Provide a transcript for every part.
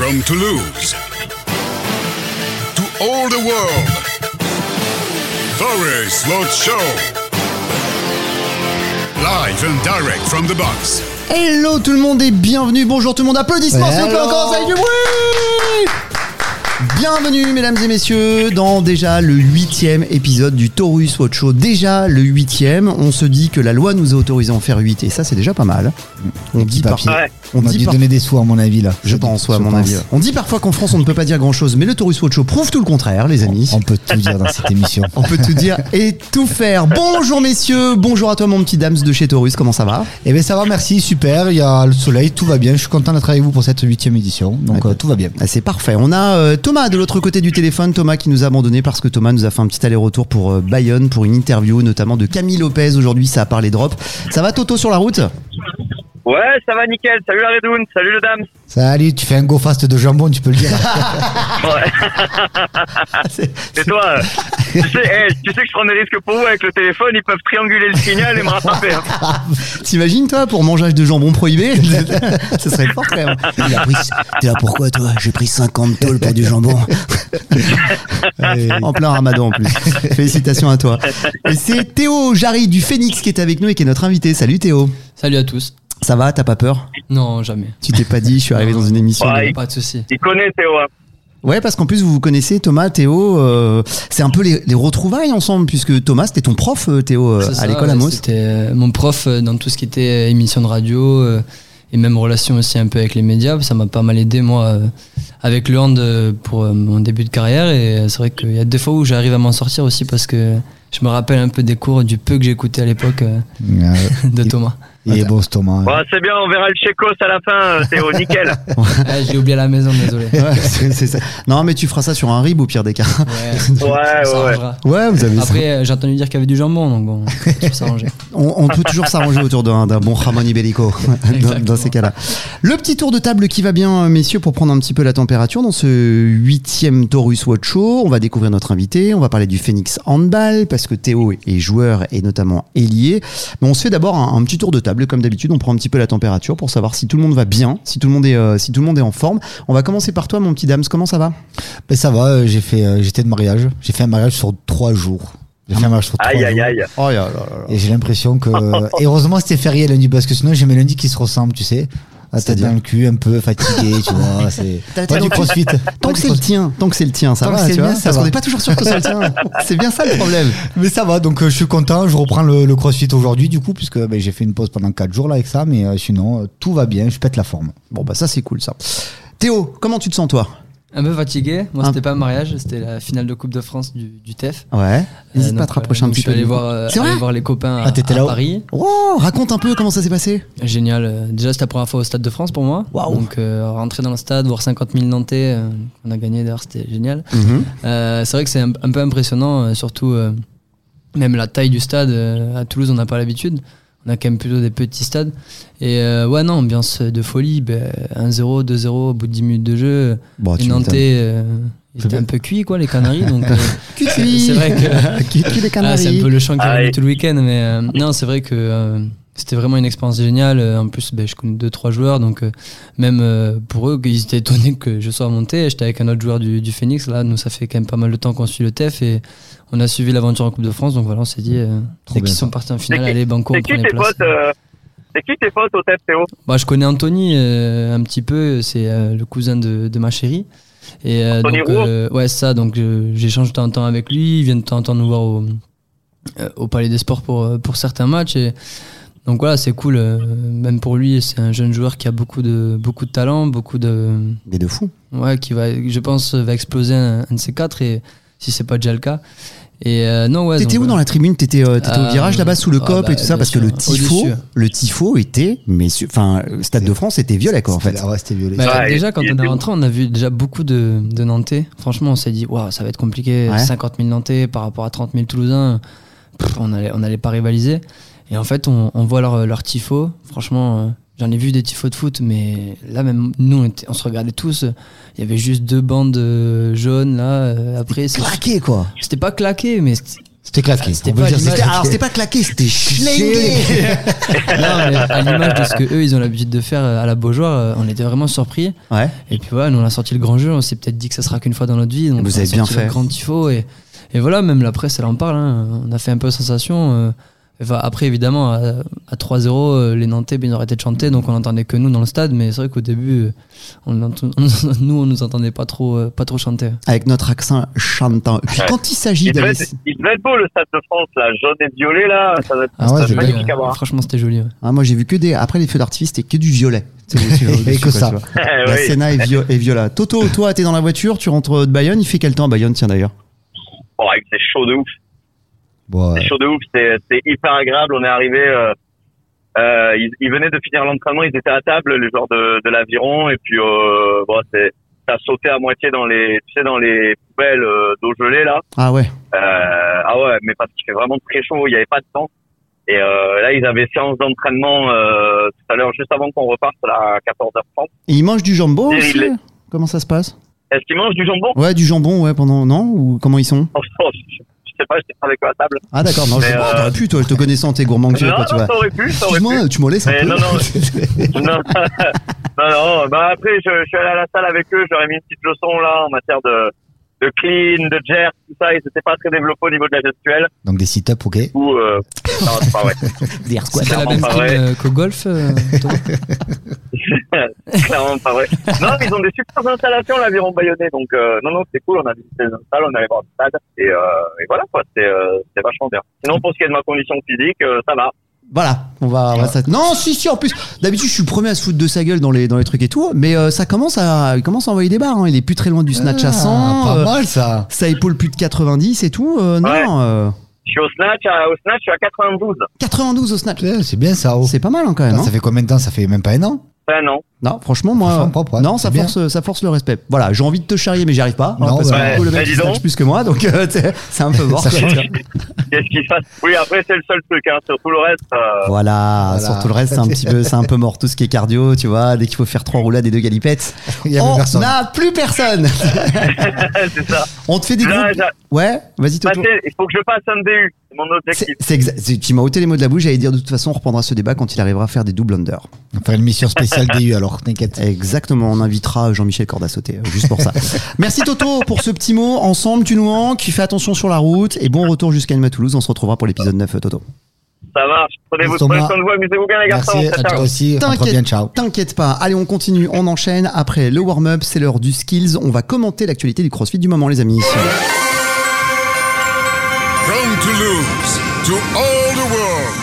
From Toulouse to all the world, Show. Live and direct from the box. Hello tout le monde et bienvenue. Bonjour tout le monde. Applaudissements s'il vous plaît Hello. encore du bruit. Bienvenue mesdames et messieurs dans déjà le huitième épisode du Taurus Watch Show. Déjà le huitième, on se dit que la loi nous a autorisé à en faire huit et ça c'est déjà pas mal. On dit, papier. Ouais. On On a dit dû par- donner des sous à mon avis là. je pense, ouais, à mon pense. avis. On dit parfois qu'en France on ne peut pas dire grand chose, mais le Taurus Watch Show prouve tout le contraire, les amis. On peut tout dire dans cette émission. On peut tout dire et tout faire. Bonjour messieurs, bonjour à toi mon petit Dams de chez Taurus, comment ça va? Eh bien ça va, merci, super. Il y a le soleil, tout va bien. Je suis content d'être avec vous pour cette huitième édition. Donc Ouais. euh, tout va bien. Ah, C'est parfait. On a euh, Thomas de l'autre côté du téléphone, Thomas qui nous a abandonné parce que Thomas nous a fait un petit aller-retour pour euh, Bayonne pour une interview notamment de Camille Lopez. Aujourd'hui, ça a parlé drop. Ça va Toto sur la route? Ouais, ça va nickel. Salut la Redoun, salut le dame. Salut, tu fais un go fast de jambon, tu peux le dire. Ouais. Et toi, euh, tu, sais, eh, tu sais que je prends des risques pour vous avec le téléphone, ils peuvent trianguler le signal et me rattraper. hein. T'imagines toi pour mangeage de jambon prohibé Ce serait fort quand même. Il a pris- T'es là pourquoi toi? J'ai pris 50 tôles pour du jambon. en plein ramadan en plus. Félicitations à toi. Et c'est Théo Jarry du Phoenix qui est avec nous et qui est notre invité. Salut Théo. Salut à tous. Ça va T'as pas peur? Non, jamais. Tu t'es pas dit, je suis arrivé dans une émission. Ouais, Pas de souci. Il connaît Théo. hein. Ouais, parce qu'en plus vous vous connaissez, Thomas, Théo, euh, c'est un peu les, les retrouvailles ensemble, puisque Thomas, c'était ton prof, euh, Théo, euh, à l'école ouais, à Mos. C'était mon prof dans tout ce qui était émission de radio euh, et même relation aussi un peu avec les médias. Ça m'a pas mal aidé moi euh, avec le hand euh, pour euh, mon début de carrière et c'est vrai qu'il y a des fois où j'arrive à m'en sortir aussi parce que je me rappelle un peu des cours du peu que j'écoutais à l'époque euh, Euh, de Thomas. Il est beau ce Thomas. Bon, c'est bien, on verra le Chécos à la fin, euh, Théo, nickel. Ah, J'ai oublié à la maison, désolé. Ouais, c'est c'est ça. Non, mais tu feras ça sur un rib au pire des cas. Ouais, Ouais, ouais, vous avez. Après, euh, j'ai entendu dire qu'il y avait du jambon, donc bon, va s'arranger. On, on peut toujours s'arranger autour d'un d'un bon Ramon Iberico dans, ces cas-là. Le petit tour de table qui va bien, euh, messieurs, pour prendre un petit peu la température dans ce huitième Taurus Watch Show. On va découvrir notre invité, on va parler du Phoenix Handball, parce que Théo est joueur et notamment ailier. Mais on se fait d'abord un, un petit tour de table, comme d'habitude, on prend un petit peu la température pour savoir si tout le monde va bien, si tout le monde est, euh, si tout le monde est en forme. On va commencer par toi, mon petit Dams, comment ça va? Ben, ça va, euh, j'ai fait, euh, j'étais de mariage. J'ai fait un mariage sur trois jours. J'ai fait un mariage sur trois Aïe, aïe, jours. aïe. Oh là là là là. Et j'ai l'impression que. Et heureusement, c'était férié lundi, parce que sinon, j'ai mes lundis qui se ressemblent, tu sais. La tête dans le cul, un peu fatigué, tu vois. C'est pas du crossfit. Tant que c'est le tien, tant que c'est le tien, ça Tant va, c'est tu vois. mien, ça Parce qu'on n'est pas toujours sûr que c'est le tien. C'est bien ça le problème. Mais ça va, donc euh, je suis content. Je reprends le, le crossfit aujourd'hui, du coup, puisque ben, j'ai fait une pause pendant 4 jours là avec ça. Mais euh, sinon, euh, tout va bien. Je pète la forme. Bon, bah ça c'est cool ça. Théo, comment tu te sens toi? Un peu fatigué. Moi, c'était pas un mariage, c'était la finale de Coupe de France du, du TEF. Ouais. N'hésite Euh, pas à te rapprocher euh, un petit je peu. suis allé voir, euh, aller voir les copains à, Ah, à Paris. Oh, raconte un peu comment ça s'est passé. Génial. Déjà, c'était la première fois au Stade de France pour moi. Waouh. Donc, euh, rentrer dans le stade, voir 50 000 Nantais, euh, on a gagné d'ailleurs, c'était génial. Euh, c'est vrai que c'est un, un peu impressionnant, surtout même la taille du stade. à Toulouse, on n'a pas l'habitude. On a quand même plutôt des petits stades. Et euh, ouais, non, ambiance de folie. Ben, 1-0, 2-0 au bout de 10 minutes de jeu. Bon, les tu Nantais, euh, étaient un peu cuits, quoi, les Canaries. donc, euh, Cuit, c'est vrai que. Cuit, cuit les Ah, c'est un peu le chant qui Ah, est oui. tout le week-end, mais euh, non, c'est vrai que euh, c'était vraiment une expérience géniale. Euh, En plus, ben, je connais deux trois joueurs, donc euh, même euh, pour eux, ils étaient étonnés que je sois monté. J'étais avec un autre joueur du, du Phoenix. Là, nous, ça fait quand même pas mal de temps qu'on suit le TEF et on a suivi l'aventure en Coupe de France. Donc voilà, on s'est dit, euh, dès qu'ils sont partis en finale, C'est qui- allez, Banco, on prend qui les tes places. potes euh, C'est qui tes potes au TEF, Théo? Bah, je connais Anthony euh, un petit peu, c'est euh, le cousin de, de ma chérie. Et euh, Anthony donc, euh, ouais, c'est ça. Donc, euh, j'échange de temps en temps avec lui. Il vient de temps en temps nous voir au, euh, au Palais des Sports pour, pour certains matchs. Et donc, voilà, c'est cool. euh, même pour lui, c'est un jeune joueur qui a beaucoup de, beaucoup de talent, beaucoup de. Mais de fou. Ouais, qui va, je pense, va exploser un, un de ces quatre. Et si c'est pas déjà le cas. Et euh, non, ouais. T'étais donc, où dans la tribune? T'étais euh, t'étais au virage là-bas sous le ah cop bah, et tout ça? parce que le tifo, le tifo était, mais su- enfin, Stade de France était violet quoi en fait. C'était- ouais, c'était violet. Bah, déjà, quand on est rentré, on a vu déjà beaucoup de, de Nantais. Franchement, on s'est dit, waouh, ça va être compliqué. Ouais. 50 000 Nantais par rapport à 30 000 Toulousains, Pff, on allait, on n'allait pas rivaliser. Et en fait, on, on voit leur, leur tifo. Franchement, euh, j'en ai vu des tifos de foot, mais là, même nous, on, était- on se regardait tous. Il y avait juste deux bandes euh, jaunes là. euh, après, c'est- Claqué quoi. c'était pas claqué, mais c'était- claqué. C'était pas Alors, c'était pas claqué, c'était schlingué. Non, mais à l'image de ce que eux ils ont l'habitude de faire à la Beaujoire, on était vraiment surpris. Ouais. Et puis voilà, nous on a sorti le grand jeu, on s'est peut-être dit que ça sera qu'une fois dans notre vie. Donc Vous on avez bien fait. Le grand tifo et, et voilà, même la presse elle en parle. hein. On a fait un peu sensation. euh. Enfin, après évidemment à, à 3-0, euh, les Nantais ben, ils auraient été chantés, donc on entendait que nous dans le stade. Mais c'est vrai qu'au début, euh, on, nous on nous entendait pas trop, euh, pas trop chanter. Avec notre accent chantant. Puis Ouais. quand il s'agit d'aller. être, il devait être beau le Stade de France, là, jaune et violet, là. Ça doit être Ah ouais, bien. magnifique à voir. Franchement, c'était joli. ouais. Ah, moi j'ai vu que des. Après les feux d'artifice, c'était que du violet. Et que ça. Eh La oui. Senna est, vio- est viola. Toto, toi, t'es dans la voiture, tu rentres de Bayonne. Il fait quel temps à Bayonne, tiens d'ailleurs? Bon, avec c'est chaud de ouf. Bon, C'est chaud de ouf. C'est hyper agréable. On est arrivé. Euh, euh, ils, ils venaient de finir l'entraînement. Ils étaient à table, les joueurs de, de l'aviron. Et puis, euh, bon, c'est ça sauté à moitié dans les, tu sais, dans les poubelles euh, d'eau gelée là. Ah ouais. Ah ouais, mais parce qu'il fait vraiment très chaud. Il n'y avait pas de temps. Et là, ils avaient séance d'entraînement tout à l'heure, juste avant qu'on reparte là, à 14h30. Et il mange du jambon aussi Comment ça se passe? Est-ce qu'ils mangent du jambon? Ouais, du jambon, ouais, pendant. Non Ou comment ils sont? Je sais pas, j'étais pas avec eux à table. Ah d'accord, non, je sais Mais, pas, euh, t'aurais pu, toi, te connaissant, t'es gourmand que tu es, non, quoi, tu non, pu, pu. Tu m'en laisses un Mais peu non, non. non, non, non, bah après, je, je suis allé à la salle avec eux, j'aurais mis une petite leçon là en matière de, de clean, de jerk, tout ça. Ils étaient pas très développés au niveau de la gestuelle. Donc des sit-ups, ok. Ou, euh, non, c'est pas vrai. Des squats. C'était la clairement même vrai. euh, qu'au golf. euh, Clairement pas vrai. Non, mais ils ont des super installations, l'aviron bayonnais. Donc, euh, non, non, c'est cool. On a visité les installs, on est allé voir le stade. Et, euh, et voilà, quoi. C'est, euh, c'est vachement bien. Sinon, pour ce qui est de ma condition physique, euh, ça va. Voilà, on va. on va non, si, si, en plus, d'habitude, je suis le premier à se foutre de sa gueule dans les, dans les trucs et tout, mais euh, ça commence à, il commence à envoyer des barres. hein. Il est plus très loin du snatch à 100. Ah, Pas euh, mal ça. ça épaule plus de 90 et tout. euh, non, Ouais. euh, Je suis au snatch, à- au snatch, je suis à 92. 92 au snatch. Ouais, C'est bien ça. oh. C'est pas mal hein, quand même. Ça, hein. ça fait combien de temps? Ça fait même pas un an Ben non. Non, franchement, moi. Franchement, propre, ouais. non, ça bien. force, ça force le respect. Voilà, j'ai envie de te charrier, mais j'y arrive pas. hein, Non, parce que ouais. coup, le Bah, mec dis il plus que moi, donc euh, c'est un peu mort. Ça. Qu'est-ce qu'il fasse Oui, après, c'est le seul truc. Hein. Sur tout le reste, euh, Voilà, Voilà. sur tout le reste, c'est un petit peu, c'est un peu mort. Tout ce qui est cardio, tu vois, dès qu'il faut faire trois roulades et deux galipettes, Il y avait on personne. n'a plus personne. c'est ça. On te fait des groupes. Ouais, vas-y il faut que je passe un DU. C'est mon objectif. Tu m'as ôté les mots de la bouche, j'allais dire de toute façon on reprendra ce débat quand il arrivera à faire des double unders. On va faire une mission spéciale DU alors, t'inquiète. Exactement, on invitera Jean-Michel Corda à sauter, euh, juste pour ça. Merci Toto pour ce petit mot, ensemble tu nous manques, fais attention sur la route et bon retour jusqu'à Nîmes à Toulouse, on se retrouvera pour l'épisode 9 euh, Toto. Ça marche. Prenez soin de vous, amusez-vous bien, les garçons. Merci Ciao, à ciao. toi aussi. Rentre bien, ciao. T'inquiète pas, allez on continue, on enchaîne, après le warm-up c'est l'heure du skills, on va commenter l'actualité du crossfit du moment les amis. From Toulouse to all the world,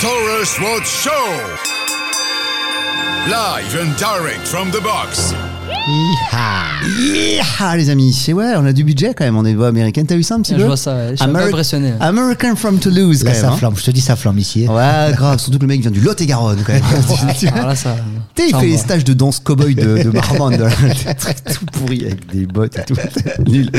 Taurus Road Show. Live and direct from the box. Hi-ha. Ah les amis, et ouais on a du budget quand même, on est voix américaine, t'as vu ça un petit Je peu vois ça, ouais. je suis Ameri- impressionné. American from Toulouse quand Là, même. ça hein. flamme. Je te dis, ça flamme ici. Ouais, grave, surtout que le mec vient du Lot-et-Garonne quand même. Alors là, ça. Tu sais, il ça fait les envoie. stages de danse cowboy de, de Marmande. tout pourri avec des bottes et tout. Nul.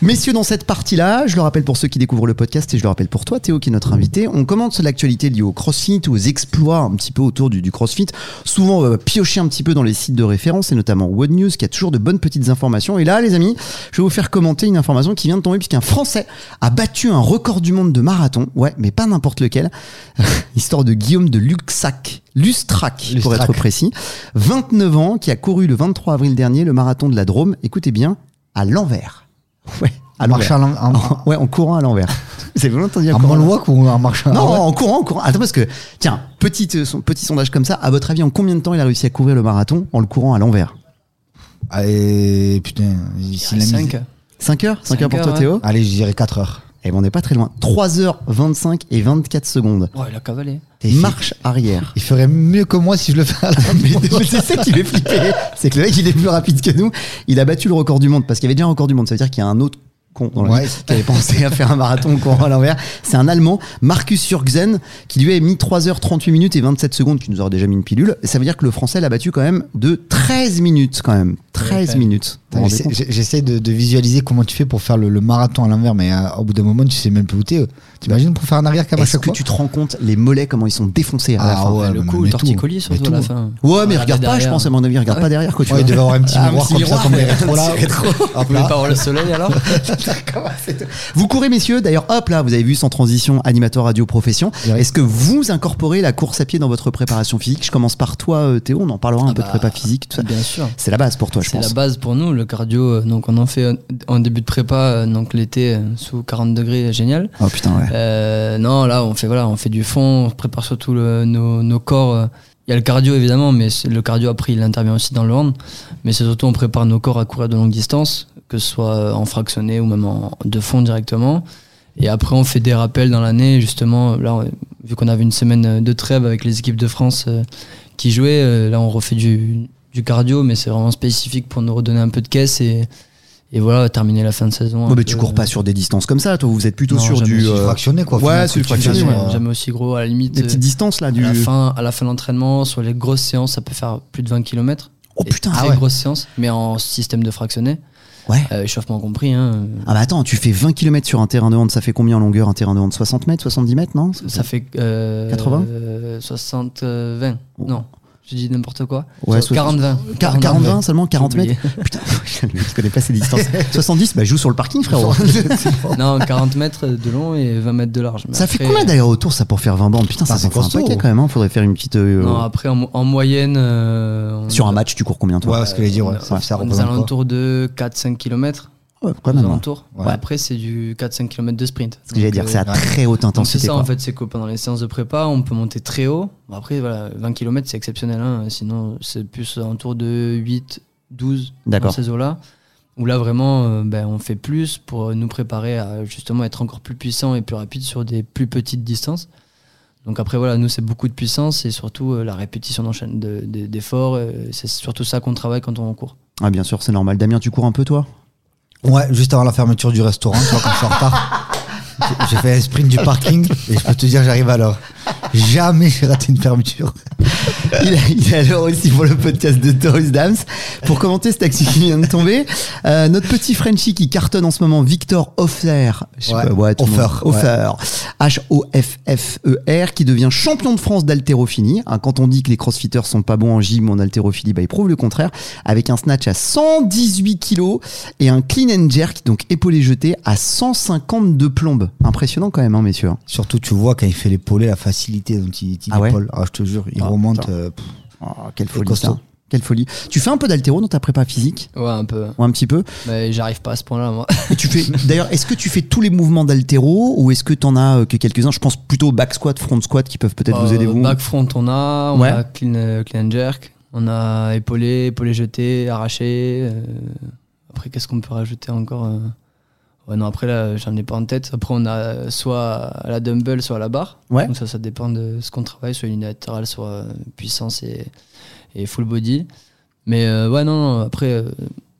Messieurs, dans cette partie-là, je le rappelle pour ceux qui découvrent le podcast et je le rappelle pour toi, Théo, qui est notre invité, on commente l'actualité liée au crossfit, aux exploits un petit peu autour du, du crossfit. Souvent, on va piocher un petit peu dans les sites de référence et notamment Wood News qui a toujours de bonnes petites informations. Et là, les amis, je vais vous faire commenter une information qui vient de tomber puisqu'un Français a battu un record du monde de marathon. Ouais, mais pas n'importe lequel. Histoire de Guillaume de Luxac. Lustrac, pour être précis. 29 ans, qui a couru le 23 avril dernier le marathon de la Drôme. Écoutez bien, à l'envers. Ouais, à l'envers. en, Ouais, en courant à l'envers. Vous avez entendu en moonwalk ou en marchant non, ouais. en courant, en courant. Attends, parce que, tiens, petit, euh, son- petit sondage comme ça, à votre avis, en combien de temps il a réussi à courir le marathon en le courant à l'envers? Allez, putain. s'il a mis- 5. 5 heures 5 heures pour toi, ouais. Théo Allez, je dirais 4 heures. Et ben, on n'est pas très loin. 3h25 et 24 secondes. Ouais, il a cavalé. Marche arrière. Il ferait mieux que moi si je le fais à la c'est ça qui fait flipper. C'est que le mec, il est plus rapide que nous. Il a battu le record du monde parce qu'il y avait déjà un record du monde. Ça veut dire qu'il y a un autre con dans la Ouais. vie qui avait pensé à faire un marathon au courant à l'envers. C'est un Allemand, Marcus Jürgsen, qui lui a mis 3h38 minutes et 27 secondes, qui nous aurait déjà mis une pilule. Et ça veut dire que le français l'a battu quand même de 13 minutes quand même. 13 quand même. minutes. J'essaie- de, de visualiser comment tu fais pour faire le, le marathon à l'envers, mais euh, au bout d'un moment, tu sais même plus où t'es. T'imagines pour faire un arrière comme Est-ce que fois tu te rends compte les mollets comment ils sont défoncés à la Ah fin ouais, le mais- coup, le Mais surtout à la fin. Ouais, mais regarde pas, je pense à mon avis, regarde pas derrière quoi tu Ouais, il vois. devait avoir un petit Ah, miroir comme ça, miroir, comme les rétros là. Vous voulez pas voir le soleil alors Vous courez messieurs, d'ailleurs hop là, vous avez vu sans transition animateur radio profession. Est-ce que vous incorporez la course à pied dans votre préparation physique? Je commence par toi euh, Théo, on en parlera un Ah peu de bah, prépa physique tout ça. Bien sûr. C'est la base pour toi je C'est la base pour nous, le cardio. euh, Donc on en fait en début de prépa, euh, donc l'été euh, sous 40 degrés, génial. Oh putain ouais. Euh, non, là on fait voilà, on fait du fond, on prépare surtout le- nos, nos corps. Il y a le cardio évidemment, mais le cardio après il intervient aussi dans le hand. Mais c'est surtout on prépare nos corps à courir de longue distance, que ce soit en fractionné ou même en de fond directement. Et après on fait des rappels dans l'année justement. Là, vu qu'on avait une semaine de trêve avec les équipes de France euh, qui jouaient, euh, là on refait du, du cardio, mais c'est vraiment spécifique pour nous redonner un peu de caisse et, et voilà terminer la fin de saison. Ouais, mais tu cours pas sur des distances comme ça, toi vous êtes plutôt Non, sur du euh, fractionné quoi. ouais, c'est fractionné, ouais. Jamais aussi gros, à la limite. des petites distances là du à la fin, à la fin de l'entraînement, sur les grosses séances, ça peut faire plus de 20 km. Oh putain, très ah ouais. grosses séances, mais en système de fractionné, Ouais. euh, échauffement compris. Hein, Ah bah attends, tu fais 20 km sur un terrain de hand, ça fait combien en longueur un terrain de hand? 60 mètres, 70 mètres, non? Ça fait euh, 80? euh, 60, euh, 20. Oh. Non, je dis n'importe quoi. Ouais, So- 40, 20. 40, 20 seulement 40 J'ai mètres. Putain, je connais pas ces distances. 70, bah joue sur le parking frérot. non, 40 mètres de long et 20 mètres de large. Mais ça fait combien d'ailleurs autour ça pour faire 20 bandes Putain, ça Ah, s'en c'est fait un paquet quand même, hein. faudrait faire une petite. euh, Non, après, en, mo- en moyenne. euh, on- sur un match, tu cours combien toi? Ouais, ce que j'allais dire, ouais. on- Ça, ça on est aux alentours de 4-5 km. Ouais, quand aux même. hein. Ouais. Ouais, Après, c'est du 4-5 km de sprint. Ce que j'allais dire, c'est à ouais. très haute Donc c'est intensité. ça quoi. en fait, c'est que pendant les séances de prépa, on peut monter très haut. Après, voilà, 20 km c'est exceptionnel, hein. sinon c'est plus autour de 8, 12 dans ces eaux-là. Où là vraiment, euh, ben, on fait plus pour nous préparer à justement être encore plus puissant et plus rapide sur des plus petites distances. Donc après voilà, nous c'est beaucoup de puissance et surtout euh, la répétition d'enchaîne de- de- d'efforts. euh, c'est surtout ça qu'on travaille quand on court. Ah, bien sûr, c'est normal. Damien, tu cours un peu toi? Ouais, juste avant la fermeture du restaurant, tu vois, quand je suis en retard. j'ai- fait un sprint du parking et je peux te dire, j'arrive à l'heure. Jamais j'ai raté une fermeture. il, est- il est à l'heure aussi pour le podcast de Taurus Dams. Pour commenter cet accident qui vient de tomber, euh, notre petit Frenchie qui cartonne en ce moment, Victor sais Ouais, ouais, ouais. Hofer. H-O-F-F-E-R, E qui devient champion de France d'haltérophilie. Hein, quand on dit que les crossfitters sont pas bons en gym ou en haltérophilie, bah, ils prouvent le contraire. Avec un snatch à 118 kilos et un clean and jerk, donc épaulé jeté, à 152 plombes. Impressionnant quand même, hein, messieurs. Surtout, tu vois, quand il fait l'épaulé, la facilité dont il, il Ah ouais épaule. Ah, je te jure, il Ah, remonte. putain. euh, pff, Oh, quelle folie, costaud. ça. Quelle folie. Tu fais un peu d'haltéro dans ta prépa physique? Ouais, un peu. ou un petit peu Mais j'arrive pas à ce point-là, moi. Et tu fais d'ailleurs est-ce que tu fais tous les mouvements d'haltéro ou est-ce que tu en as euh, que quelques-uns? Je pense plutôt au back squat, front squat qui peuvent peut-être vous aider Euh, vous. Back front, on a. On Ouais. a clean, euh, clean and jerk. On a épaulé, épaulé jeté, arraché. euh, Après, qu'est-ce qu'on peut rajouter encore euh? Ouais, non, après, là, j'en ai pas en tête. Après, on a soit à la dumbbell, soit à la barre. Ouais. Donc, ça, ça dépend de ce qu'on travaille, soit unilatéral, soit euh, puissance et, et full body. Mais euh, ouais, non, non, après, euh,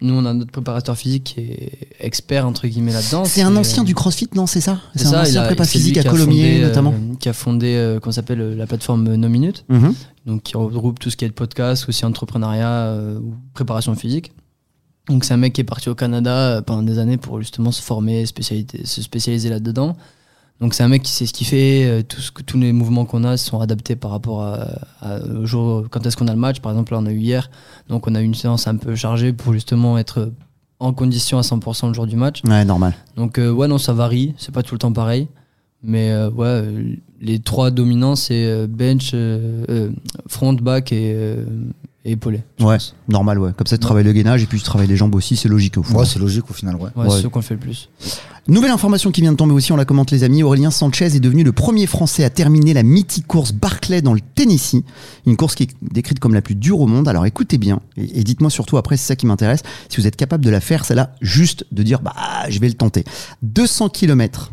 nous, on a notre préparateur physique qui est expert, entre guillemets, là-dedans. C'est un ancien du CrossFit, non C'est ça C'est un ancien prépa physique à Colomiers fondé, euh, notamment. qui a fondé, qu'on s'appelle la plateforme No Minute Mhm. donc qui regroupe tout ce qui est podcast, aussi entrepreneuriat ou préparation physique. Donc c'est un mec qui est parti au Canada euh, pendant des années pour justement se former, se spécialiser là-dedans. Donc c'est un mec qui sait ce qu'il fait, euh, tout ce que, tous les mouvements qu'on a sont adaptés par rapport à, à- au jour, quand est-ce qu'on a le match. Par exemple là on a eu hier, donc on a eu une séance un peu chargée pour justement être en condition à 100% le jour du match. Ouais, normal. Donc euh, ouais non ça varie, c'est pas tout le temps pareil. Mais euh, ouais, les trois dominants c'est bench, euh, front, back et, et épaulé. Ouais, pense. normal, ouais. Comme ça, tu travailles le gainage et puis tu travailles les jambes aussi, c'est logique au fond. Ouais, c'est logique au final, ouais. Ouais, Ouais. c'est ce qu'on fait le plus. Nouvelle information qui vient de tomber aussi, on la commente les amis. Aurélien Sanchez est devenu le premier Français à terminer la mythique course Barclay dans le Tennessee. Une course qui est décrite comme la plus dure au monde. Alors écoutez bien et, et dites-moi surtout après, c'est ça qui m'intéresse, si vous êtes capable de la faire, celle-là, juste de dire, bah, je vais le tenter. 200 km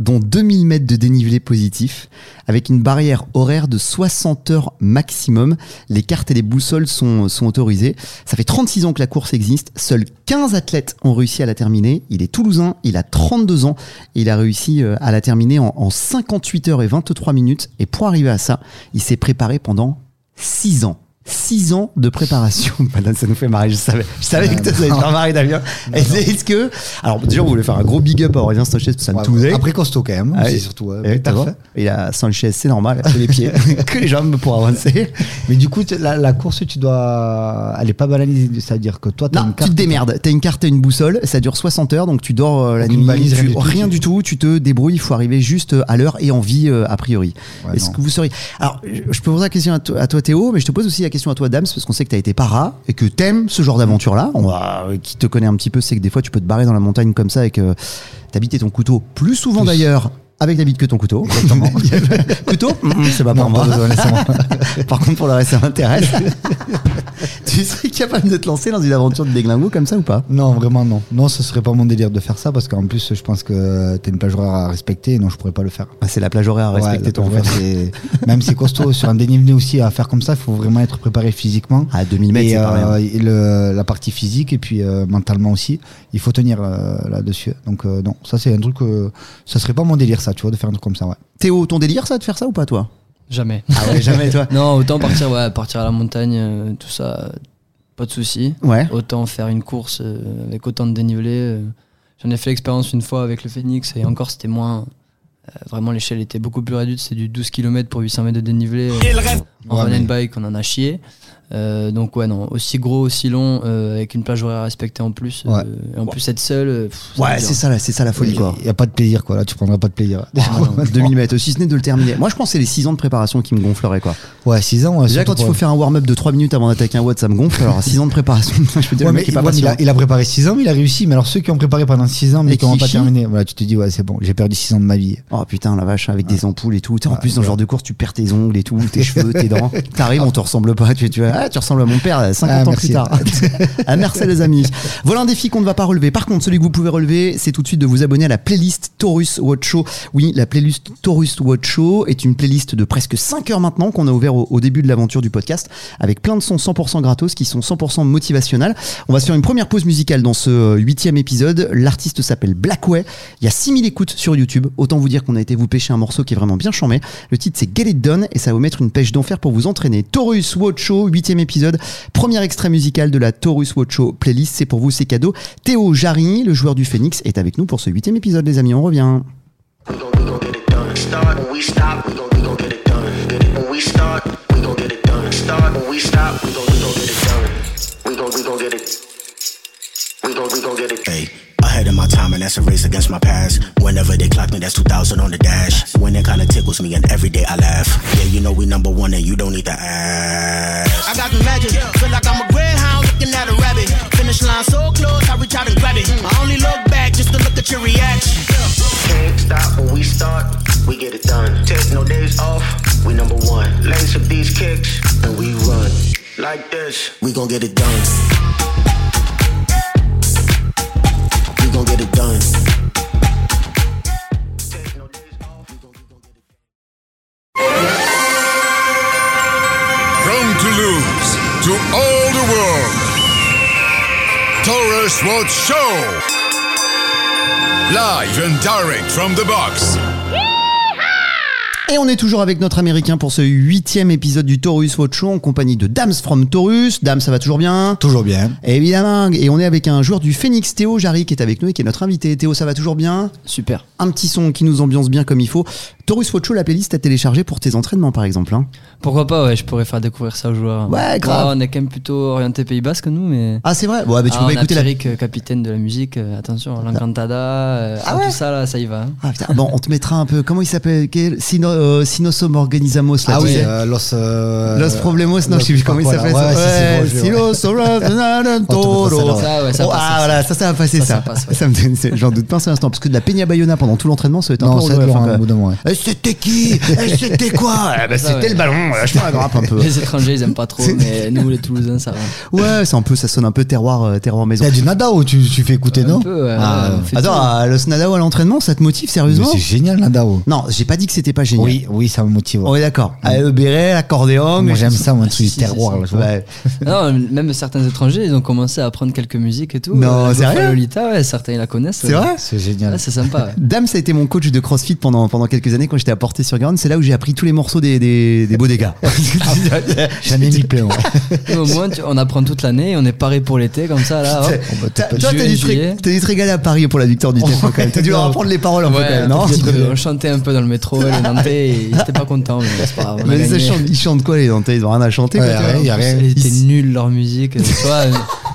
dont 2000 mètres de dénivelé positif, avec une barrière horaire de 60 heures maximum. Les cartes et les boussoles sont, sont autorisées. Ça fait 36 ans que la course existe. Seuls 15 athlètes ont réussi à la terminer. Il est toulousain, il a 32 ans il a réussi euh, à la terminer en, en 58 heures et 23 minutes. Et pour arriver à ça, il s'est préparé pendant 6 ans. 6 ans de préparation. Madame, ça nous fait marrer, je savais. Je savais que ça allait faire marrer Damien. Et Est-ce que. Alors, déjà, on voulait faire un gros big up à Aurélien Sanchez, parce que ça Ouais, tousait. Après costaud quand même, Ah surtout. Eh, t'as parfait. Il a Sanchez, c'est normal, que les pieds, que les jambes pour avancer. Mais du coup, tu- la, la course, tu dois. Elle est pas banalisée, c'est-à-dire que toi, t'as Non, une tu te démerdes. T'as une carte et une boussole, ça dure 60 heures, donc tu dors euh, la nuit. balise, tu- rien du tout, rien tu- du tout, tu te débrouilles, il faut arriver juste euh, à l'heure et en vie, euh, a priori. Ouais, Est-ce que vous seriez. Alors, je peux poser la question à à toi, Théo, mais je te pose aussi la question à toi, Dams, parce qu'on sait que t'as été para et que t'aimes ce genre d'aventure-là. On va, euh, qui te connaît un petit peu, c'est que des fois, tu peux te barrer dans la montagne comme ça et que t'habites ton couteau plus souvent d'ailleurs avec la bite que ton couteau. Exactement. couteau Mm, C'est pas pour moi. Par contre, pour le reste, ça m'intéresse. tu serais capable de te lancer dans une aventure de déglingo comme ça ou pas? Non, vraiment non. Non, ce serait pas mon délire de faire ça parce qu'en plus, je pense que t'as une plage horaire à respecter. et Non, je pourrais pas le faire. Ah, C'est la plage horaire à Ouais, respecter, la toi, en fait. Même si c'est costaud sur un dénivelé aussi à faire comme ça, il faut vraiment être préparé physiquement. À 2000 mètres, c'est pas euh, rien. le- la partie physique et puis euh, mentalement aussi, il faut tenir euh, là-dessus. Donc euh, non, ça c'est un truc, euh, ça serait pas mon délire ça, tu vois, de faire un truc comme ça, ouais. Théo, ton délire, ça, de faire ça ou pas, toi? Jamais. Ah ouais, jamais, toi? Non, autant partir, ouais, partir à la montagne, euh, tout ça, euh, pas de souci. Ouais. Autant faire une course euh, avec autant de dénivelé. euh, J'en ai fait l'expérience une fois avec le Phoenix et encore c'était moins. Euh, vraiment l'échelle était beaucoup plus réduite, c'est du 12 km pour 800 mètres de dénivelé. euh, en Ouais, run and bike, on en a chié. Euh, donc ouais non, aussi gros, aussi long, euh, avec une plage horaire respectée en plus. euh, Ouais. et en plus être seul. pff, Ouais, c'est ça, là, c'est ça la folie, quoi. Il y a pas de plaisir quoi, là tu prendras pas de plaisir. Ah. 2000 mètres, si ce n'est de le terminer. Moi, je pense que c'est les 6 ans de préparation qui me gonfleraient, quoi. Ouais, 6 ans. ouais, Déjà, quand il faut faire un warm-up de 3 minutes avant d'attaquer un watt, ça me gonfle. Alors, 6 ans de préparation, je peux dire, Ouais, le mais mec est pas ouais, mais il, a, il a préparé 6 ans, mais il a réussi. Mais alors ceux qui ont préparé pendant 6 ans, mais Et qui n'ont pas terminé, voilà, tu te dis, ouais, c'est bon, j'ai perdu 6 ans de ma vie. Oh putain, la vache, avec des ampoules et tout. En plus, dans ce genre de course, tu perds tes ongles et tout, tes cheveux, tes dents. T'arrives, on te ressemble pas. Tu, tu, ah, tu ressembles à mon père 50 Ah, ans merci. plus tard. ah, merci les amis. Voilà un défi qu'on ne va pas relever. Par contre, celui que vous pouvez relever, c'est tout de suite de vous abonner à la playlist Taurus Watch Show. Oui, la playlist Taurus Watch Show est une playlist de presque 5 heures maintenant qu'on a ouvert au, au début de l'aventure du podcast avec plein de sons 100% gratos qui sont 100% motivationnels. On va se faire une première pause musicale dans ce euh, huitième épisode. L'artiste s'appelle Blackway. Il y a 6000 écoutes sur YouTube. Autant vous dire qu'on a été vous pêcher un morceau qui est vraiment bien chambé. Le titre c'est Get It Done et ça va vous mettre une pêche d'enfer pour vous entraîner. Taurus Watch Show, huitième épisode. Premier extrait musical de la Taurus Watch playlist. C'est pour vous, c'est cadeau. Théo Jarry, le joueur du Phoenix, est avec nous pour ce huitième épisode, les amis. On revient. Hey, my time, and that's a race against my past. It me, and every day I laugh. Yeah, you know we number one, and you don't need to ask. I got the magic. Feel like I'm a greyhound looking at a rabbit. Finish line so close, I reach out and grab it. I only look back just to look at your reaction. Can't stop when we start. We get it done. Take no days off. We number one. Lace up these kicks and we run like this. We gon' get it done. We gon' get it done. Taurus Watch Show. Live and direct from the box. Et on est toujours avec notre américain pour ce huitième épisode du Taurus Watch Show en compagnie de Dams from Taurus. Dams, ça va toujours bien? Toujours bien. Évidemment. Et on est avec un joueur du Phoenix, Théo Jarry, qui est avec nous et qui est notre invité. Théo, ça va toujours bien? Super. Un petit son qui nous ambiance bien comme il faut. Taurus Watch Show, la playlist à télécharger pour tes entraînements, par exemple. hein. Pourquoi pas, ouais, je pourrais faire découvrir ça aux joueurs. Ouais, grave. On est quand même plutôt orienté Pays Basque, nous, mais. Ah, c'est vrai Ouais, bah, tu Ah, peux on pas a écouter la. Pierrick, euh, capitaine de la musique, euh, attention, l'Encantada, euh, Ah ah, ouais tout ça là, ça y va. Ah, putain. Bon, on te mettra un peu. Comment il s'appelle Quel- Sino, euh, Sinosom Organizamos, là, Ah oui, euh, Los. euh, Los Problemos, non, Los- je sais plus comment il voilà. s'appelle. Ça. ouais, te mettra ça, ouais, Oh, passe, ah voilà, ça, ça va passer ça. Ça, me donne- J'en doute pas un seul instant. Parce que de la Peña Bayona pendant tout l'entraînement, ça va être un Non, peu ouais. Eh, C'était qui Eh, C'était quoi Eh ben, C'était ouais. le ballon. Lâche-moi la grappe un peu. Les étrangers, ils aiment pas trop, mais nous, les Toulousains, ça va. Ouais, c'est un peu, ça sonne un peu terroir, euh, terroir maison. A du Nadao, tu, tu fais écouter, non Un peu, ouais, Ah, ouais, Attends, tout. à Los Nadao à l'entraînement, ça te motive sérieusement c'est génial, Nadao. Non, j'ai pas dit que c'était pas génial. Oui, oui, ça me motive. On est d'accord. Ah, le béret, l'accordéon. Moi, j'aime ça, moi, Ah, si, du terroir. Non, même certains étrangers, ils ont commencé à apprendre quelques musiques et tout. Non, Euh, sérieux Lolita, ouais, certains ils la connaissent. C'est vrai C'est génial. C'est sympa. Dame, ça a été mon coach de CrossFit pendant, pendant quelques années. Années quand j'étais à Portée sur Garonne, c'est là où j'ai appris tous les morceaux des, des, des beaux dégâts. J'en ai mis plein. Au moins, tu- on apprend toute l'année et on est paré pour l'été, comme ça, là. hop. T'as- Toi, t'as dû, te ré- juillet. t'as dû te régaler à Paris pour la victoire du TFO même. T'as dû leur apprendre les paroles un peu Ouais, quand même, non peu. on chantait un peu dans le métro, les Nantais, ils étaient pas contents, mais c'est pas grave. on a Mais ça gagné. chante- ils chantent quoi les Nantais? Ils ont rien à chanter Ouais, quoi, tu vois. ouais, y a rien. C'était Ils- nul leur musique.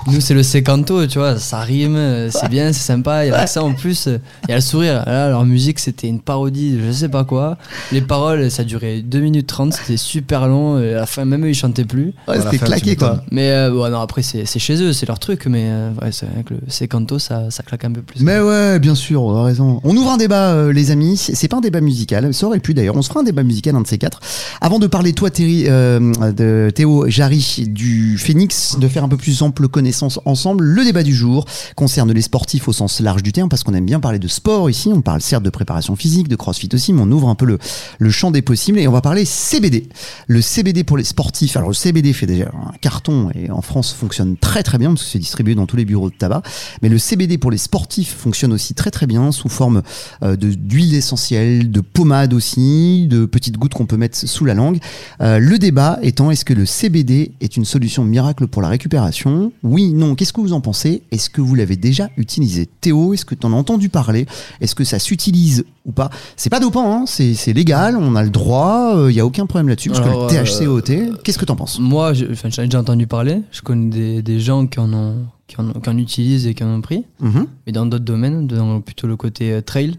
Nous c'est le sécanto, tu vois, ça rime, c'est bien, c'est sympa. Il y a l'accent en plus, il y a le sourire. Là, leur musique c'était une parodie, de je sais pas quoi. Les paroles, ça durait 2 minutes 30, c'était super long. Et à la fin, même eux ils chantaient plus. Ouais, c'était claqué quoi. Mais euh, bon, non, après c'est c'est chez eux, c'est leur truc. Mais euh, ouais, c'est vrai que le sécanto ça, ça claque un peu plus. Mais ouais, bien sûr, on a raison. On ouvre un débat, euh, les amis. C'est c'est pas un débat musical, ça aurait pu d'ailleurs. On se fera un débat musical, un de ces quatre. Avant de parler, toi, Thierry, euh, de Théo Jarry du Phoenix, de faire un peu plus ample connaissance ensemble, le débat du jour concerne les sportifs au sens large du terme, parce qu'on aime bien parler de sport ici. On parle certes de préparation physique, de crossfit aussi, mais on ouvre un peu le, le champ des possibles et on va parler CBD. Le CBD pour les sportifs. Alors, le CBD fait déjà un carton et en France fonctionne très très bien parce que c'est distribué dans tous les bureaux de tabac. Mais le CBD pour les sportifs fonctionne aussi très très bien sous forme euh, d'huile essentielle, de pommade aussi, de petites gouttes qu'on peut mettre sous la langue. Euh, le débat étant est-ce que le CBD est une solution miracle pour la récupération? Oui, non. Qu'est-ce que vous en pensez? Est-ce que vous l'avez déjà utilisé? Théo, est-ce que tu en as entendu parler? Est-ce que ça s'utilise ou pas? C'est pas dopant, hein c'est c'est légal, on a le droit, il n'y a aucun problème là-dessus. Parce Alors, que le THC, euh, OT, qu'est-ce que t'en penses? Moi, je- j'en ai déjà entendu parler. Je connais des, des gens qui en, ont, qui, en, qui en utilisent et qui en ont pris. Mhm. mais dans d'autres domaines, dans plutôt le côté euh, trail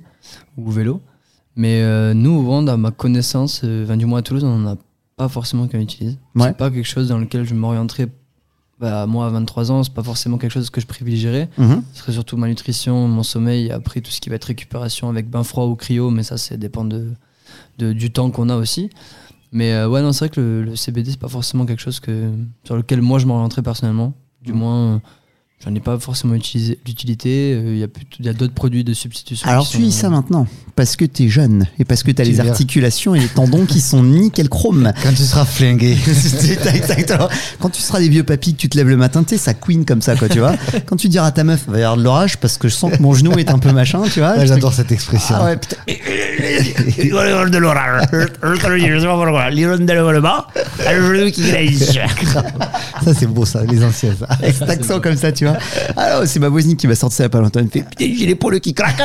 ou vélo. Mais euh, nous, au Rwanda, à ma connaissance, euh, enfin, du moins à Toulouse, on n'en a pas forcément qu'on utilise. Ouais. C'est pas quelque chose dans lequel je m'orienterais. Bah, moi, à 23 ans, c'est pas forcément quelque chose que je privilégierais. Mhm. Ce serait surtout ma nutrition, mon sommeil, après tout ce qui va être récupération avec bain froid ou cryo, mais ça, ça dépend de, de- du temps qu'on a aussi. Mais euh, ouais, non, c'est vrai que le, le CBD, c'est pas forcément quelque chose que, sur lequel moi je m'orienterais personnellement. Du Mm. moins, j'en ai pas forcément utilisé l'utilité. Euh, Il y a, il y d'autres produits de substitution. Alors tu sont- dis ça maintenant parce que t'es jeune et parce que t'as Tu les verras. articulations et les tendons qui sont nickel chrome. Quand tu seras flingué. Quand tu seras des vieux papis, que tu te lèves le matin, tu sais, ça queen comme ça, quoi, tu vois. Quand tu diras à ta meuf, va y avoir de l'orage parce que je sens que mon genou est un peu machin, tu vois. Ouais, J'adore cette expression. Ah ouais, putain. de l'orage. Je te le dis, je sais pas pourquoi. L'iron de le bas, le genou qui glisse. Ça, c'est beau, ça, les anciens, ça. Avec cet accent comme ça, tu vois. Alors, c'est ma voisine qui m'a sorti ça il a pas longtemps. Elle me fait Putain, j'ai l'épaule qui craque.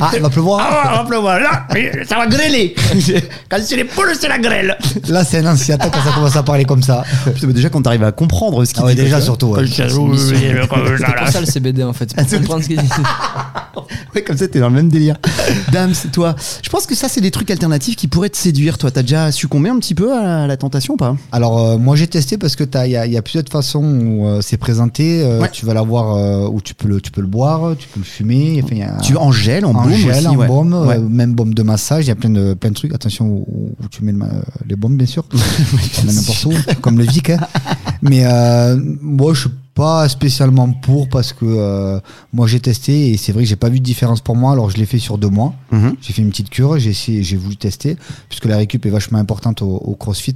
Ah, il va pleuvoir. Ah, va pleuvoir. Là, ça va grêler. Quand c'est l'épaule, c'est la grêle. Là, c'est un ancien quand ça commence à parler comme ça. Putain, mais déjà, quand t'arrives à comprendre ce qu'il Ah ouais, dit, déjà, surtout. ouais. C'est pour ça le CBD en fait, c'est pour comprendre ce qu'ils disent. Ouais, comme ça, t'es dans le même délire. Dame, c'est toi. Je pense que ça, c'est des trucs alternatifs qui pourraient te séduire. Toi, t'as déjà succombé un petit peu à la tentation ou pas? Alors, euh, moi, j'ai testé parce que t'as- il y a, il y a plusieurs façons où euh, c'est présenté. Euh, Ouais. Tu vas l'avoir euh, où tu peux, le, tu peux le boire, tu peux le fumer. Enfin, y a- Tu en gel, en, en gel, aussi, en ouais. baume, Ouais. euh, même baume de massage. Il y a plein de, plein de trucs. Attention où, où tu mets le les baumes, bien sûr. N'importe où, comme le Vic. hein. Mais euh, moi, je suis pas spécialement pour parce que euh, moi, j'ai testé et c'est vrai que j'ai pas vu de différence pour moi. Alors, je l'ai fait sur deux mois. Mhm. J'ai fait une petite cure, j'ai essayé, j'ai voulu tester, puisque la récup est vachement importante au, au CrossFit.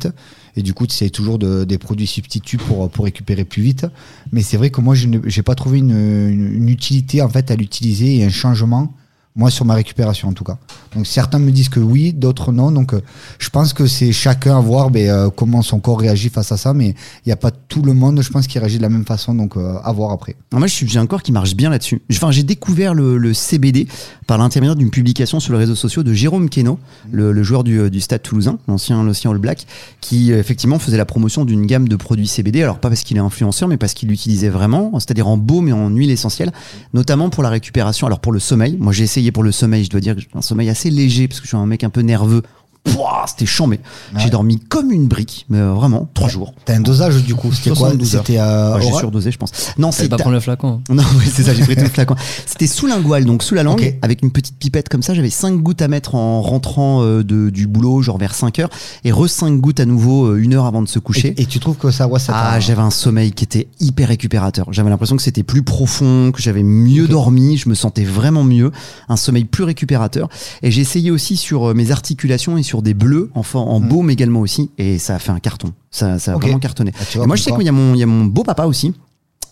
Et du coup, tu essayes toujours de, des produits substituts pour, pour récupérer plus vite. Mais c'est vrai que moi, je n'ai pas trouvé une, une, une utilité en fait à l'utiliser et un changement, moi, sur ma récupération en tout cas. Donc certains me disent que oui, d'autres non. Donc euh, je pense que c'est chacun à voir ben, euh, comment son corps réagit face à ça. Mais il n'y a pas tout le monde, je pense, qui réagit de la même façon. Donc euh, à voir après. Alors Moi, je suis- j'ai un corps qui marche bien là-dessus. Enfin, j'ai découvert le, le CBD par l'intermédiaire d'une publication sur les réseaux sociaux de Jérôme Queneau, le, le joueur du, du Stade Toulousain, l'ancien All Black, qui effectivement faisait la promotion d'une gamme de produits CBD. Alors pas parce qu'il est influenceur, mais parce qu'il l'utilisait vraiment, c'est-à-dire en baume et en huile essentielle, notamment pour la récupération. Alors pour le sommeil, moi j'ai essayé pour le sommeil. Je dois dire que j'ai un sommeil assez léger parce que je suis un mec un peu nerveux. Pouah, C'était chambé. J'ai Ouais. dormi comme une brique, mais euh, vraiment trois jours. T'as un dosage du coup C'était quoi 72 heures. C'était euh, Ouais, j'ai surdosé, je pense. Non, C'est pas prendre le flacon. non, oui, c'est ça, j'ai pris tout le flacon. C'était sous lingual, donc sous la langue, avec une petite pipette comme ça. J'avais 5 gouttes à mettre en rentrant euh, de, du boulot, genre vers 5 heures, et re 5 gouttes à nouveau euh, une heure avant de se coucher. Et, et tu trouves que ça, ouais, ça Ah, j'avais un sommeil qui était hyper récupérateur. J'avais l'impression que c'était plus profond, que j'avais mieux dormi, je me sentais vraiment mieux, un sommeil plus récupérateur. Et j'ai essayé aussi sur euh, mes articulations et sur des bleus, enfin en baume également aussi, et ça a fait un carton. Ça, ça a vraiment cartonné. Ah, Et moi, je sais qu'il y a mon, il y a mon beau papa aussi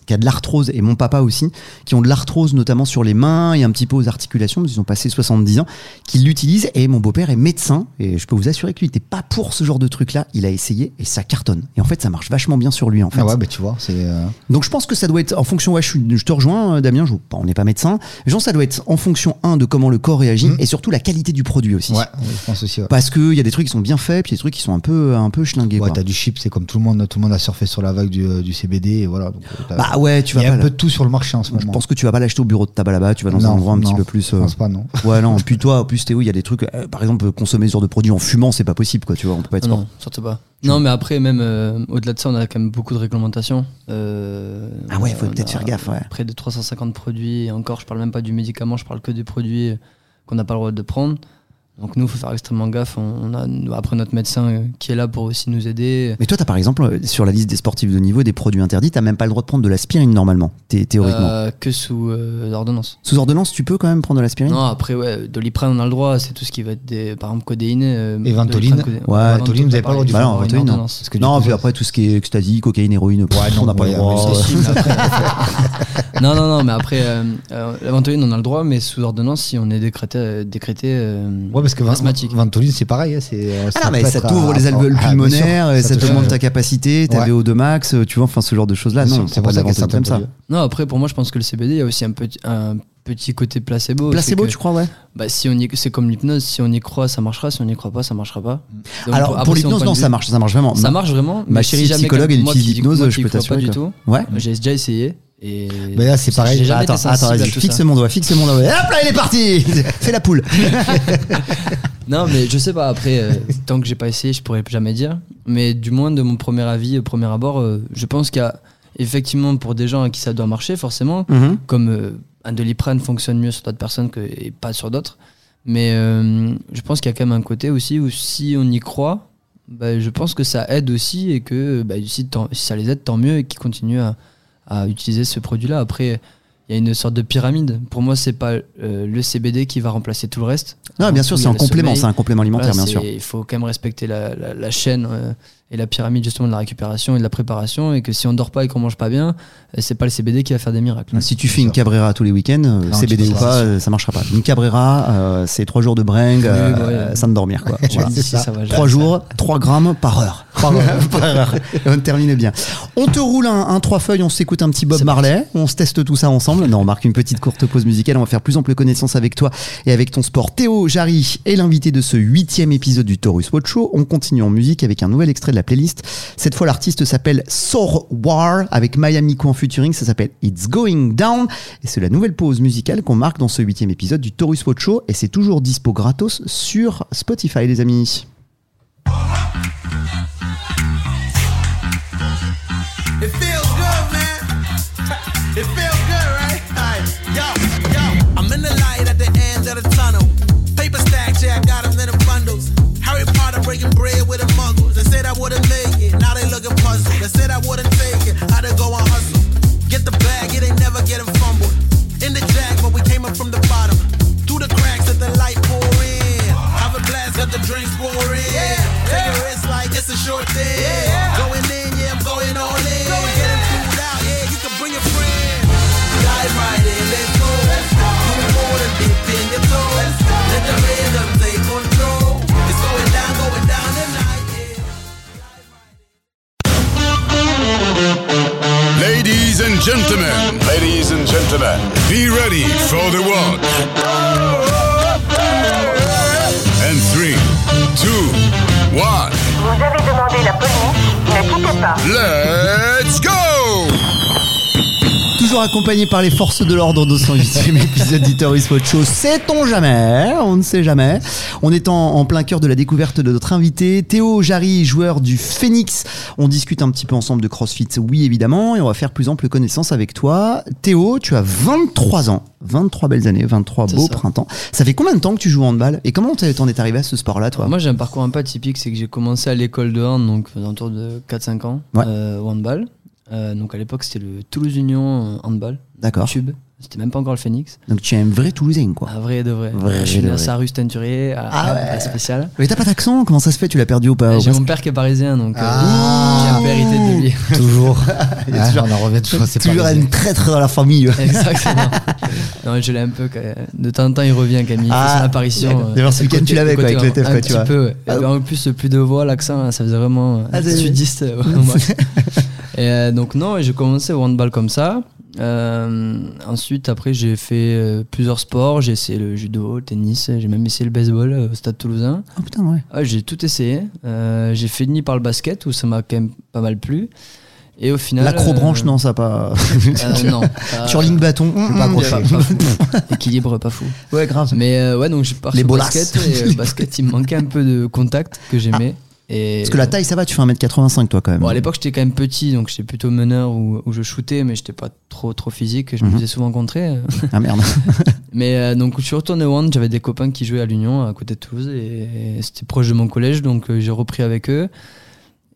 qui a de l'arthrose, et mon papa aussi, qui ont de l'arthrose notamment sur les mains et un petit peu aux articulations, qu'ils ont passé 70 ans, qui l'utilisent. Et mon beau-père est médecin, et je peux vous assurer que lui n'était pas pour ce genre de truc-là. Il a essayé et ça cartonne. Et en fait, ça marche vachement bien sur lui, en fait. Ah ouais, bah tu vois, c'est. euh, Donc je pense que ça doit être en fonction, ouais, je, te rejoins euh, Damien, je, bon, on n'est pas médecin, mais je pense que ça doit être en fonction, un, de comment le corps réagit, Mhm. et surtout la qualité du produit aussi. Ouais, je pense aussi. Ouais. Parce qu'il y a des trucs qui sont bien faits, puis il y a des trucs qui sont un peu, un peu schlingués. Ouais, t'as du chip, c'est comme tout le monde, tout le monde a surfé sur la vague du, euh, du CBD et voilà. Donc, Bah ouais, tu il vas y a un peu de tout sur le marché en ce Je moment. pense que tu vas pas l'acheter au bureau de tabac là-bas, tu vas dans un endroit un petit non, peu plus. Je euh, pense pas, non. Ouais, non, puis toi, en plus, Théo, il y a des trucs, euh, par exemple, consommer ce genre de produits en fumant, c'est pas possible, quoi, tu vois, on peut pas être Ah sport. non, surtout pas. Non, mais après, même euh, au-delà de ça, on a quand même beaucoup de réglementations. Euh, Ah ouais, faut on peut-être faire gaffe, ouais. Près de 350 produits. Et encore, je parle même pas du médicament, je parle que des produits qu'on n'a pas le droit de prendre. Donc nous, il faut faire extrêmement gaffe. On a après notre médecin euh, qui est là pour aussi nous aider. Mais toi, t'as par exemple, euh, sur la liste des sportifs de niveau, des produits interdits, t'as même pas le droit de prendre de l'aspirine normalement, thé- théoriquement. Euh, que sous euh, ordonnance. Sous ordonnance, tu peux quand même prendre de l'aspirine? Non, après, ouais, doliprane, on a le droit. C'est tout ce qui va être des, par exemple, codéiné. euh, Et Ventoline? Doliprane, Ouais, Ventoline, vous avez pas le droit du Bah non, Ventoline, non. Parce que puis après tout ce qui est ecstasy, cocaïne, héroïne, pff, Ouais, non, on n'a pas ouais, le droit. euh, non, non, non, mais après, euh, euh, la ventoline, on a le droit, mais sous ordonnance si on est décrété, euh, décrété euh, Ouais, parce que. Ventoline, c'est pareil. hein, c'est, euh, Ah non, mais ça t'ouvre à- les alvéoles ah, pulmonaires, et ça, te te fait- augmente ta capacité, ta Ouais. VO2 max, euh, tu vois, enfin ce genre de choses-là. Non, c'est pas de la qu'il y a ventoline comme ça. Non, après, pour moi, je pense que le CBD, il y a aussi un petit, un petit côté placebo. Placebo, que, tu crois, ouais bah, si on y, C'est comme l'hypnose, si on y croit, ça marchera, si on n'y croit pas, ça marchera pas. Donc, Alors après, pour l'hypnose, non, ça marche, ça marche vraiment. Ça marche vraiment. ma chérie si psychologue, elle utilise l'hypnose, je peux t'assurer Pas du tout. Ouais. J'ai déjà essayé. Et Mais là, c'est pareil. Attends, attends, vas-y, fixe ça. mon doigt, fixe mon doigt. Et hop là, il est parti Fais la poule Non, mais je sais pas. Après, euh, tant que j'ai pas essayé, je pourrais jamais dire. Mais du moins, de mon premier avis, au premier abord, euh, je pense qu'il y a effectivement pour des gens à qui ça doit marcher, forcément, Mhm. comme euh, un doliprane fonctionne mieux sur d'autres personnes que, et pas sur d'autres. Mais euh, je pense qu'il y a quand même un côté aussi où si on y croit, bah, je pense que ça aide aussi et que bah, si, si ça les aide, tant mieux et qu'ils continuent à, à utiliser ce produit-là. Après, il y a une sorte de pyramide. Pour moi, c'est pas euh, le CBD qui va remplacer tout le reste. Non, bien sûr, c'est un complément, c'est un complément alimentaire, Voilà, bien sûr. Il faut quand même respecter la, la- la chaîne euh, et la pyramide justement de la récupération et de la préparation et que si on dort pas et qu'on mange pas bien, euh, c'est pas le CBD qui va faire des miracles. Si tu fais une Cabrera tous les week-ends, euh, CBD ou pas, pas. euh, ça marchera pas. Une Cabrera, euh, c'est trois jours de bringue, euh, Oui, ouais. sans dormir, quoi. Voilà. ça va, Trois jours, 3 grammes par heure. Par heure. Par heure. Et on termine bien. On te roule un, un trois feuilles, on s'écoute un petit Bob Marley, on se teste tout ça ensemble. Non, on marque une petite courte pause musicale, on va faire plus ample connaissance avec toi et avec ton sport. Théo Jarry est l'invité de ce huitième épisode du Taurus Watch Show. On continue en musique avec un nouvel extrait de la playlist. Cette fois, l'artiste s'appelle Sor War avec Miami en featuring. Ça s'appelle It's Going Down. Et c'est la nouvelle pause musicale qu'on marque dans ce huitième épisode du Taurus Watch Show. Et c'est toujours dispo gratos sur Spotify, les amis. Accompagné par les forces de l'ordre dans son 8 épisode d'Itoris Show. Sait-on jamais? On ne sait jamais. On est en, en plein cœur de la découverte de notre invité, Théo Jarry, joueur du Phoenix. On discute un petit peu ensemble de CrossFit, oui évidemment, et on va faire plus ample connaissance avec toi. Théo, tu as 23 ans, 23 belles années, 23 C'est beaux ça. printemps. Ça fait combien de temps que tu joues au handball? Et comment t'en es arrivé à ce sport-là, toi? Moi, j'ai un parcours un peu atypique, c'est que j'ai commencé à l'école de hand, donc aux alentours de 4-5 ans, Ouais. euh, au handball. Euh, donc à l'époque, c'était le Toulouse Union euh, Handball, D'accord. Tube, C'était même pas encore le Phoenix. Donc tu es un vrai Toulousain, quoi. Un vrai de vrai. Vrai je suis né à. Sarus Teinturier, à, Ah ouais. à spéciale. Mais t'as pas d'accent Comment ça se fait Tu l'as perdu au pas J'ai mon père qui est parisien, donc euh, Ah. j'ai un peu hérité de lui. Toujours. Il y a Ouais, toujours- on en revient toujours à ces Toujours un traître dans la famille. Exactement. non, je l'ai un peu. quand- De temps en temps, il revient quand même. Il Ah, fait son apparition. d'accord. euh, D'ailleurs, ce week-end, tu l'avais, quoi, avec le TF, quoi, Un tu petit vois. peu. ouais. Ah. Et en plus, plus de voix, l'accent, ça faisait vraiment Ah, c'est- sudiste. Et euh, donc, non, j'ai commencé au handball comme ça. Euh, ensuite, après, j'ai fait euh, plusieurs sports. J'ai essayé le judo, le tennis, j'ai même essayé le baseball au stade toulousain. Oh putain, ouais. Ah, j'ai tout essayé. Euh, j'ai fini par le basket où ça m'a quand même pas mal plu. Et au final. L'acrobranche, euh, non, ça pas. euh, non. pas- Curling bâton. pas hum, accroché. pas, pas fou. Équilibre pas fou. Ouais, grave. Mais euh, ouais, donc j'ai parti Les bolasses. basket. Et le basket, il me manquait un peu de contact que j'aimais. Et Parce que la taille, ça va, tu fais 1m85 toi quand même. Bon, à l'époque, j'étais quand même petit, donc j'étais plutôt meneur où, où je shootais, mais j'étais pas trop trop physique. Je me Mhm. faisais souvent contrer. Ah merde. Mais euh, donc, je suis retourné au hand. J'avais des copains qui jouaient à l'Union, à côté de Toulouse, et c'était proche de mon collège, donc euh, j'ai repris avec eux.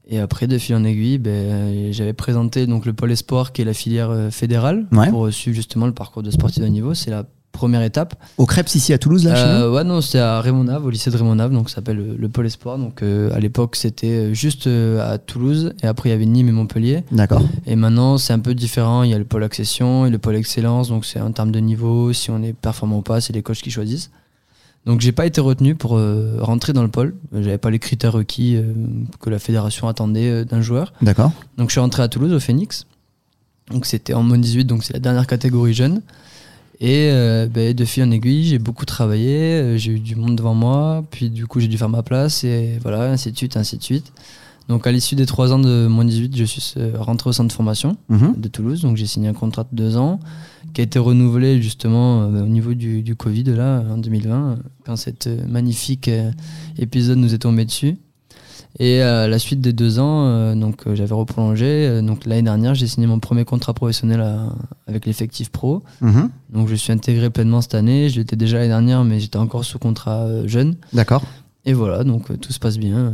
Et après, de fil en aiguille, ben, euh, j'avais présenté donc le pôle espoir, qui est la filière euh, fédérale, Ouais. pour suivre justement le parcours de sportif de niveau. C'est la première étape. Au Crêpes ici à Toulouse, là, chez nous Euh, ouais, non, c'était à Raymondave, au lycée de Raymondave, donc ça s'appelle le, le pôle espoir. Donc euh, à l'époque, c'était euh, juste euh, à Toulouse, et après il y avait Nîmes et Montpellier. D'accord. Et maintenant, c'est un peu différent. Il y a le pôle accession et le pôle excellence. Donc, c'est en termes de niveau. Si on est performant ou pas, c'est les coachs qui choisissent. Donc, j'ai pas été retenu pour euh, rentrer dans le pôle. J'avais pas les critères requis euh, que la fédération attendait euh, d'un joueur. D'accord. Donc, je suis rentré à Toulouse, au Phoenix. Donc, c'était en moins 18, donc c'est la dernière catégorie jeune. Et euh, ben, de fil en aiguille, j'ai beaucoup travaillé. euh, J'ai eu du monde devant moi. Puis, du coup, j'ai dû faire ma place. Et voilà, ainsi de suite, ainsi de suite. Donc, à l'issue des trois ans de moins 18, je suis euh, rentré au centre de formation Mhm. de Toulouse. Donc j'ai signé un contrat de deux ans qui a été renouvelé justement euh, au niveau du, du Covid là en 2020 quand cet euh, magnifique euh, épisode nous est tombé dessus. Et euh, à la suite des deux ans, euh, donc euh, j'avais reprolongé. Euh, donc l'année dernière, j'ai signé mon premier contrat professionnel à- avec l'effectif pro. Mhm. Donc je suis intégré pleinement cette année. Je l'étais déjà l'année dernière, mais j'étais encore sous contrat euh, jeune. D'accord. Et voilà, donc euh, tout se passe bien euh,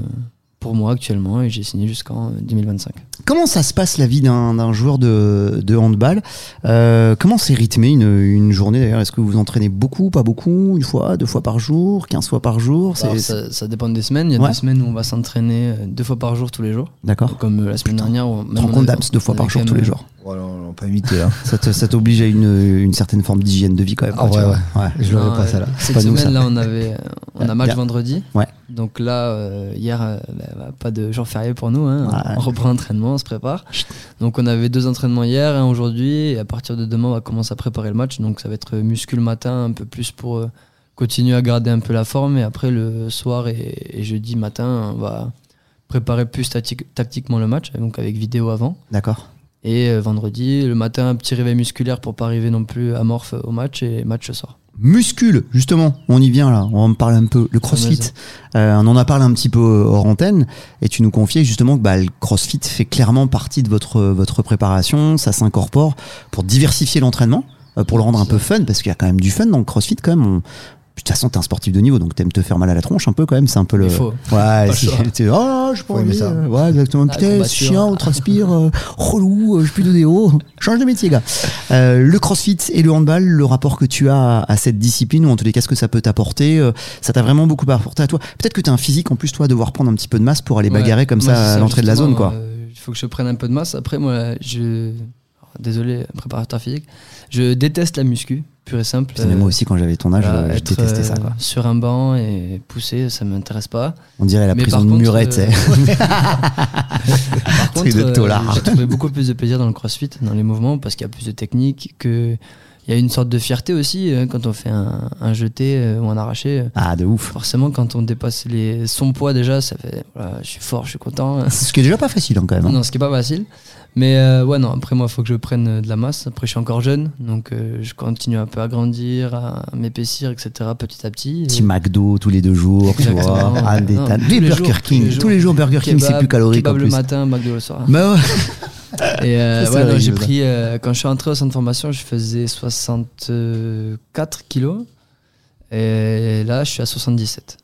pour moi actuellement et j'ai signé jusqu'en euh, 2025. Comment ça se passe la vie d'un joueur de, de handball? Euh, Comment c'est rythmé une, une journée d'ailleurs? Est-ce que vous vous entraînez beaucoup, pas beaucoup? Une fois, deux fois par jour, 15 fois par jour? Alors, ça, ça dépend des semaines. Il y a Ouais. des semaines où on va s'entraîner euh, deux fois par jour tous les jours. D'accord. Comme euh, la semaine dernière. Tu même on compte, avait- deux fois on par jour tous les jours Voilà, on l'a pas imité. Hein. Ça t'oblige à une, une certaine forme d'hygiène de vie quand même. Ah quoi, ouais, vois. ouais. Je l'aurais Non, pas euh, ça là. Cette pas nous, semaine, ça. là, on avait, euh, on Ouais, a match vendredi. Ouais. Donc là, euh, hier, euh, bah, bah, pas de jour férié pour nous. Hein. Ouais. On reprend l'entraînement, on se prépare. Donc on avait deux entraînements hier, un aujourd'hui. Et à partir de demain, on va commencer à préparer le match. Donc ça va être muscu le matin, un peu plus pour euh, continuer à garder un peu la forme. Et après, le soir et, et jeudi matin, on va préparer plus tactique- tactiquement le match, donc avec vidéo avant. D'accord. Et euh, vendredi, le matin, un petit réveil musculaire pour pas arriver non plus amorphe au match et match soir. Muscule, justement, on y vient là, on en parler un peu. Le crossfit, euh, on en a parlé un petit peu hors antenne, et tu nous confiais justement que bah, le crossfit fait clairement partie de votre, votre préparation, ça s'incorpore pour diversifier l'entraînement, euh, pour le rendre un peu fun, parce qu'il y a quand même du fun dans le crossfit quand même. On... De toute façon, t'es un sportif de niveau, donc t'aimes te faire mal à la tronche un peu quand même, c'est un peu le. Il faut. Ouais, si- tu- oh, je Faut aimer ça. Ouais, exactement. Ah, Putain, combatture. c'est chiant, on transpire, euh, relou, euh, je plus de déo. Change de métier, gars. Euh, le crossfit et le handball, le rapport que tu as à, cette discipline, ou en tous les cas, ce que ça peut t'apporter, euh, ça t'a vraiment beaucoup apporté à toi. Peut-être que tu as un physique en plus, toi, devoir prendre un petit peu de masse pour aller Ouais. bagarrer comme Moi, ça à l'entrée de la zone, quoi. euh, Il faut que je prenne un peu de masse. Après, moi, je. Désolé, préparateur physique. Je déteste la muscu, pure et simple. Mais Euh, moi aussi, quand j'avais ton âge, voilà, euh, je détestais ça, euh, quoi. Sur un banc et pousser, ça m'intéresse pas. On dirait la mais prison de contre, Muret, euh, sais. Par contre, euh, j'ai trouvé beaucoup plus de plaisir dans le crossfit, dans les mouvements, parce qu'il y a plus de technique, que il y a une sorte de fierté aussi euh, quand on fait un, un jeté euh, ou un arraché. euh, Ah, de ouf. Forcément, quand on dépasse les, son poids déjà, ça fait voilà, je suis fort, je suis content. Ce qui est déjà pas facile, hein, quand même. hein. Non, ce qui est pas facile. Mais euh, ouais, non, après, moi, il faut que je prenne euh, de la masse. Après, je suis encore jeune, donc euh, je continue un peu à grandir, à m'épaissir, etc., petit à petit. Petit McDo tous les deux jours, tu vois. Exactement. Ah, des Non, tas- tous des les Burger jours, King. tous les jours. Tous les jours, Burger King, c'est plus calorique en kebab plus. le matin, McDo le soir. Bah ouais. Et euh, ouais, j'ai pris, euh, quand je suis entré au centre de formation, je faisais 64 kilos. Et là, je suis à 77.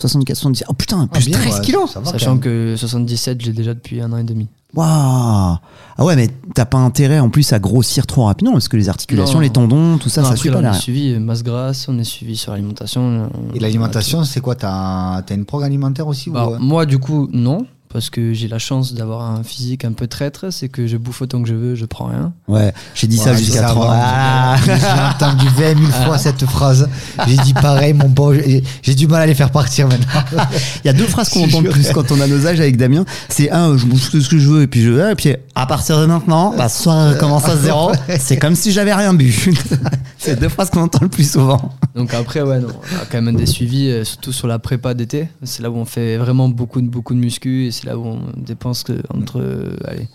64, 77. Oh putain, Ah, plus bien, 13 ouais, kilos. ça va, quand Sachant que 77, j'ai déjà depuis un an et demi. Waouh Ah ouais, mais t'as pas intérêt en plus à grossir trop rapidement parce que les articulations, Non. les tendons, tout ça, Non, ça après, suit là, pas on est suivi euh, masse grasse, on est suivi sur l'alimentation. Et l'alimentation, c'est quoi T'as as une prog alimentaire aussi Bah, euh, Moi, du coup, non. Parce que j'ai la chance d'avoir un physique un peu traître, c'est que je bouffe autant que je veux, je prends rien. Ouais, j'ai dit ça Ouais, jusqu'à ça 30 va. Ah J'ai entendu 20 000 fois cette phrase. J'ai dit pareil, mon bon. J'ai du mal à les faire partir maintenant. Il y a deux phrases qu'on entend le plus quand on a nos âges avec Damien. C'est un, je bouffe tout ce que je veux et puis je et puis à partir de maintenant, bah, soit commence à zéro. C'est comme si j'avais rien bu. C'est deux phrases qu'on entend le plus souvent. Donc après, ouais, non, on a quand même des suivis, euh, surtout sur la prépa d'été. C'est là où on fait vraiment beaucoup de, beaucoup de muscu et là où on dépense que entre euh, allez,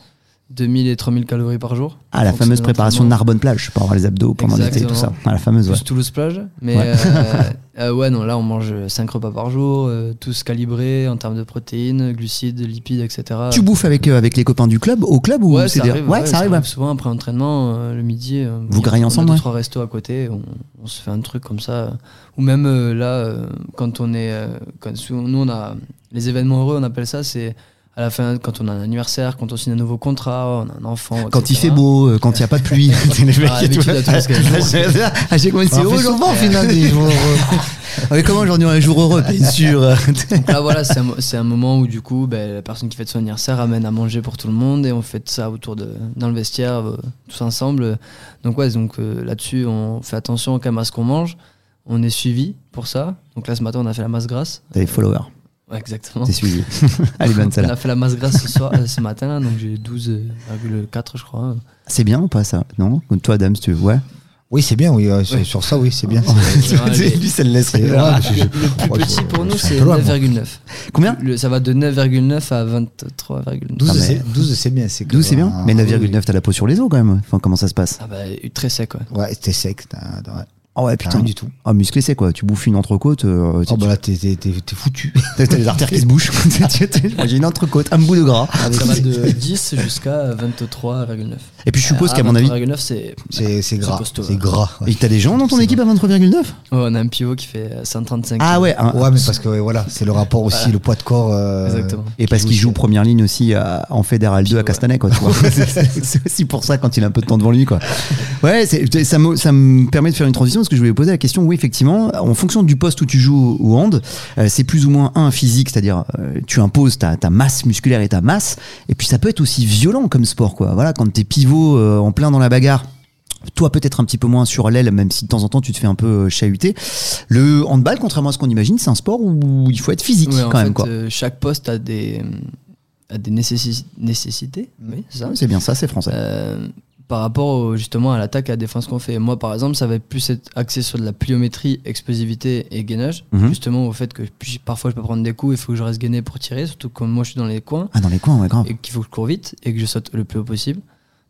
2000 et 3000 calories par jour. Ah, la fameuse préparation de l'entraînement. Narbonne plage pour avoir les abdos pendant l'été et tout ça. Ah, la fameuse, ouais. Plus Toulouse plage. Mais Ouais. euh, euh, ouais, non, là on mange 5 repas par jour, euh, tous calibrés en termes de protéines, glucides, lipides, etc. Tu bouffes avec, euh, avec les copains du club, au club ou Ouais, c'est ça arrive, ouais, ça arrive. ouais. Souvent après entraînement, euh, le midi, euh, Vous graillez on a ensemble, deux, trois restos à côté, on, on se fait un truc comme ça. euh, Ou même euh, là, euh, quand on est, euh, quand, nous on a les événements heureux, on appelle ça, c'est à la fin quand on a un anniversaire, quand on signe un nouveau contrat, on a un enfant. Quand il etc. fait beau, euh, quand il n'y a pas de pluie. C'est les mecs Ah, qui- heureux souvent, aujourd'hui. au final, des jours heureux. Ouais, comment aujourd'hui un jour heureux, bien sûr. Donc là, voilà, c'est un, un moment où, du coup, ben, la personne qui fête son anniversaire amène à manger pour tout le monde et on fait ça autour de, dans le vestiaire, euh, tous ensemble. Donc, ouais, donc euh, là-dessus, on fait attention quand même à ce qu'on mange. On est suivi pour ça. Donc là, ce matin, on a fait la masse grasse. T'as des followers, Ouais, exactement. t'es suivi. Allez, bonne On a fait la masse grasse ce, soir, euh, ce matin, donc j'ai 12,4 je crois. C'est bien ou pas ça? Non? Toi, Adam, si tu veux. Ouais. Oui, c'est bien, oui. euh, sur- Sur ça, oui, c'est bien. Ouais, Lui, ça le laisse C'est- rire. ouais, je- je- Le plus je- petit pour nous, c'est peu loin, moi. 9,9. Combien? Le- Ça va de 9,9 à 23,9. 12, Ah, mais- c'est 12, c'est bien. c'est que- 12, c'est bien. Ah, Mais oui. 9,9, t'as la peau sur les os quand même. Enfin, comment ça se passe? Ah bah, très sec, ouais. Ouais, t'es sec. Oh ouais, putain. rien du tout. Ah, musclé, c'est quoi? Tu bouffes une entrecôte, euh, Oh, bah là, t'es t'es- t'es- t'es foutu. t'as les artères qui se bouchent. J'ai une entrecôte, un bout de gras. Ça va de 10 jusqu'à 23,9. Et puis je suppose Ah, qu'à mon avis, 23,9, c'est. C'est c'est gras. costaud, C'est ouais. gras. ouais. et t'as des gens dans ton C'est équipe à 23,9 Ouais, on a un pivot qui fait 135. Ah ouais, un- Ouais, mais parce que ouais, voilà, c'est le rapport aussi, Voilà. le poids de corps. euh, Exactement. Et parce qui qu'il joue première ligne aussi à- en Fédéral 2 à Ouais. Castanet, quoi, tu vois. C'est- c'est c'est aussi pour ça quand il a un peu de temps devant lui, quoi. Ouais, c'est- ça me, ça me permet de faire une transition parce que je voulais poser la question. Oui, effectivement, en fonction du poste où tu joues au hand, euh, c'est plus ou moins un physique, c'est-à-dire euh, tu imposes ta, ta masse musculaire et ta masse. Et puis ça peut être aussi violent comme sport, quoi. Voilà, quand t'es pivot euh, en plein dans la bagarre. Toi, peut-être un petit peu moins sur l'aile, même si de temps en temps tu te fais un peu euh, chahuter. Le handball, contrairement à ce qu'on imagine, c'est un sport où il faut être physique en quand fait, même, quoi. euh, chaque poste a des, a des nécessi- nécessités. Oui, c'est bien ça, c'est français. Euh, par rapport au- justement à l'attaque et à la défense qu'on fait. Moi, par exemple, ça va plus être axé sur de la pliométrie, explosivité et gainage. Mhm. Justement, au fait que puis, parfois je peux prendre des coups, il faut que je reste gainé pour tirer, surtout quand moi je suis dans les coins Ah, dans les coins, ouais, grave. et qu'il faut que je cours vite et que je saute le plus haut possible.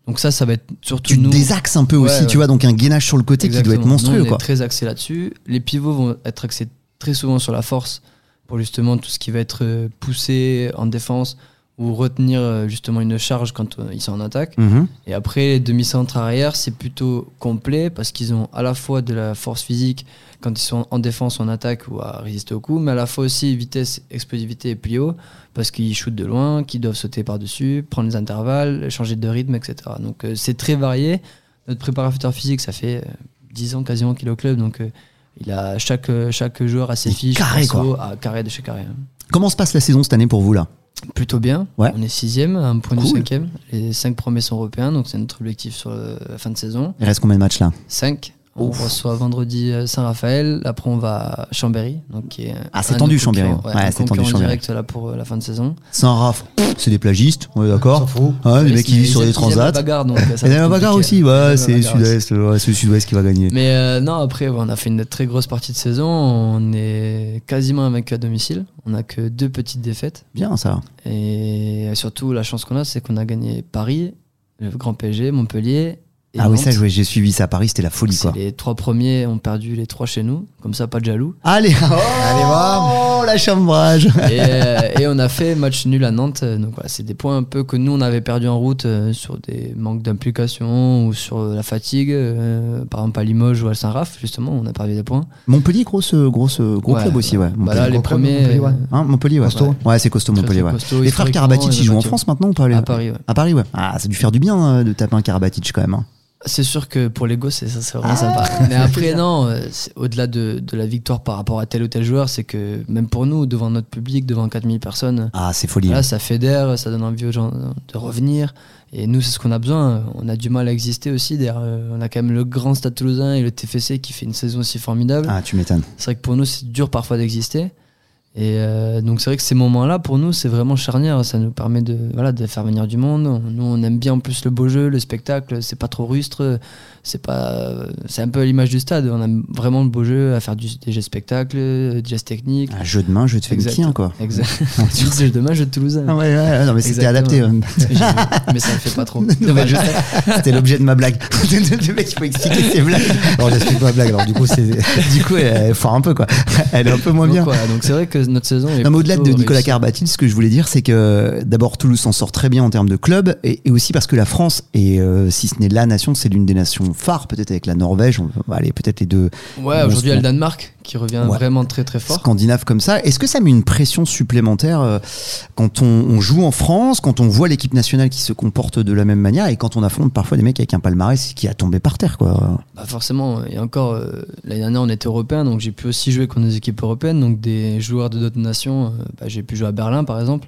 Donc ça, ça va être surtout tu nous. désaxes un peu Ouais, aussi, ouais. tu vois, donc un gainage sur le côté qui doit être monstrueux, Nous, on quoi. est très axé là-dessus. Les pivots vont être axés très souvent sur la force pour justement tout ce qui va être euh, poussé en défense ou retenir euh, justement une charge quand euh, ils sont en attaque. Mhm. Et après, les demi-centres arrière, c'est plutôt complet parce qu'ils ont à la fois de la force physique quand ils sont en défense en attaque ou à résister au coup, mais à la fois aussi vitesse, explosivité et plio parce qu'ils shootent de loin, qu'ils doivent sauter par-dessus, prendre les intervalles, changer de rythme, etc. Donc euh, c'est très varié. Notre préparateur physique, ça fait euh, 10 ans quasiment qu'il est au club, donc euh, il a chaque, chaque joueur a ses Il fiches, carré, perso, à carré de chez carré. hein. Comment se passe la saison cette année pour vous, là? Plutôt bien. Ouais. On est sixième, à un point du cinquième. Les cinq premiers sont européens, donc c'est notre objectif sur euh, la fin de saison. Il reste combien de matchs là? 5. On Ouf. reçoit vendredi euh, Saint-Raphaël. Après, on va à Chambéry. Donc qui est Ah, c'est un tendu, Chambéry. Ouais, un c'est tendu, Chambéry. direct là, pour euh, la fin de saison. Saint-Raph, c'est des plagistes, on est d'accord s'en fout. Ouais, les Mais mecs qui ils- vivent sur la transats. bagarre, donc, euh, ça Et va la bagarre compliqué. aussi, ouais, c'est sud-est, ouais, c'est le sud-ouest qui va gagner. Mais euh, non, après, ouais, on a fait une très grosse partie de saison. On est quasiment invaincu à domicile. On a que deux petites défaites. Bien ça. Et surtout, la chance qu'on a, c'est qu'on a gagné Paris, le Grand PSG, Montpellier. Et ah oui, ça, j'ai suivi ça à Paris, c'était la folie, quoi. Les trois premiers ont perdu les trois chez nous, comme ça, pas de jaloux. Allez Allez, va. la chambrage et, euh, et on a fait match nul à Nantes. euh, Donc voilà, c'est des points un peu que nous on avait perdu en route euh, sur des manques d'implication ou sur la fatigue. euh, par exemple à Limoges ou à Saint-Raph, justement, on a perdu des points. Montpellier, grosse, grosse, gros Ouais, club aussi, ouais. Bah là, les premiers. Montpellier, ouais. Hein, Montpellier, ouais. Costaud. Ouais, c'est costaud, Montpellier, ouais. costaud, Les frères Karabatic, ils jouent en. France maintenant ou pas À Paris, ouais. À Paris, ouais. Ah, ça a dû faire du bien de taper un Karabatic quand même. hein. C'est sûr que pour l'ego, c'est ça, c'est vraiment Ah, sympa. Mais après, non, au-delà de, de la victoire par rapport à tel ou tel joueur, c'est que même pour nous, devant notre public, devant 4000 personnes, Ah, c'est folie. Là, ça fédère, ça donne envie aux gens de revenir. Et nous, c'est ce qu'on a besoin. On a du mal à exister aussi. Derrière, euh, on a quand même le grand Stade Toulousain et le TFC qui fait une saison aussi formidable. Ah, tu m'étonnes. C'est vrai que pour nous, c'est dur parfois d'exister. Et euh, donc, c'est vrai que ces moments-là, pour nous, c'est vraiment charnière. Ça nous permet de, voilà, de faire venir du monde. On- Nous, on aime bien en plus le beau jeu, le spectacle. C'est pas trop rustre. C'est pas, c'est un peu à l'image du stade. On aime vraiment le beau jeu, à faire du, des jeux spectacles, des gestes techniques. Un jeu de main, jeu de. Fenkin, quoi. Exact. tu dis demain, jeu de Toulousain. Ah ouais, ouais, non, mais c'était adapté. Hein. mais ça ne fait pas trop. C'était l'objet de ma blague. le mec, il faut expliquer ses blagues. Alors j'explique ma blague. Alors du coup, c'est Du coup, elle foire un peu, quoi. Elle est un peu moins Donc, bien. donc c'est vrai que notre saison est Non, mais au-delà de Nicolas. Carbatil, ce que je voulais dire, c'est que d'abord Toulouse s'en sort très bien en termes de club, et, et aussi parce que la France, et euh, si ce n'est la nation, c'est l'une des nations phares, peut-être avec la Norvège, on va aller peut-être les deux Ouais, aujourd'hui il y a le Danemark qui revient Ouais. vraiment très très fort. scandinaves comme ça. Est-ce que ça met une pression supplémentaire euh, quand on, on joue en France, quand on voit l'équipe nationale qui se comporte de la même manière, et quand on affronte parfois des mecs avec un palmarès qui a tombé par terre, quoi? Bah forcément, et encore, euh, l'année dernière on était européen, donc j'ai pu aussi jouer contre des équipes européennes, donc des joueurs de d'autres nations. euh, bah, j'ai pu jouer à Berlin par exemple.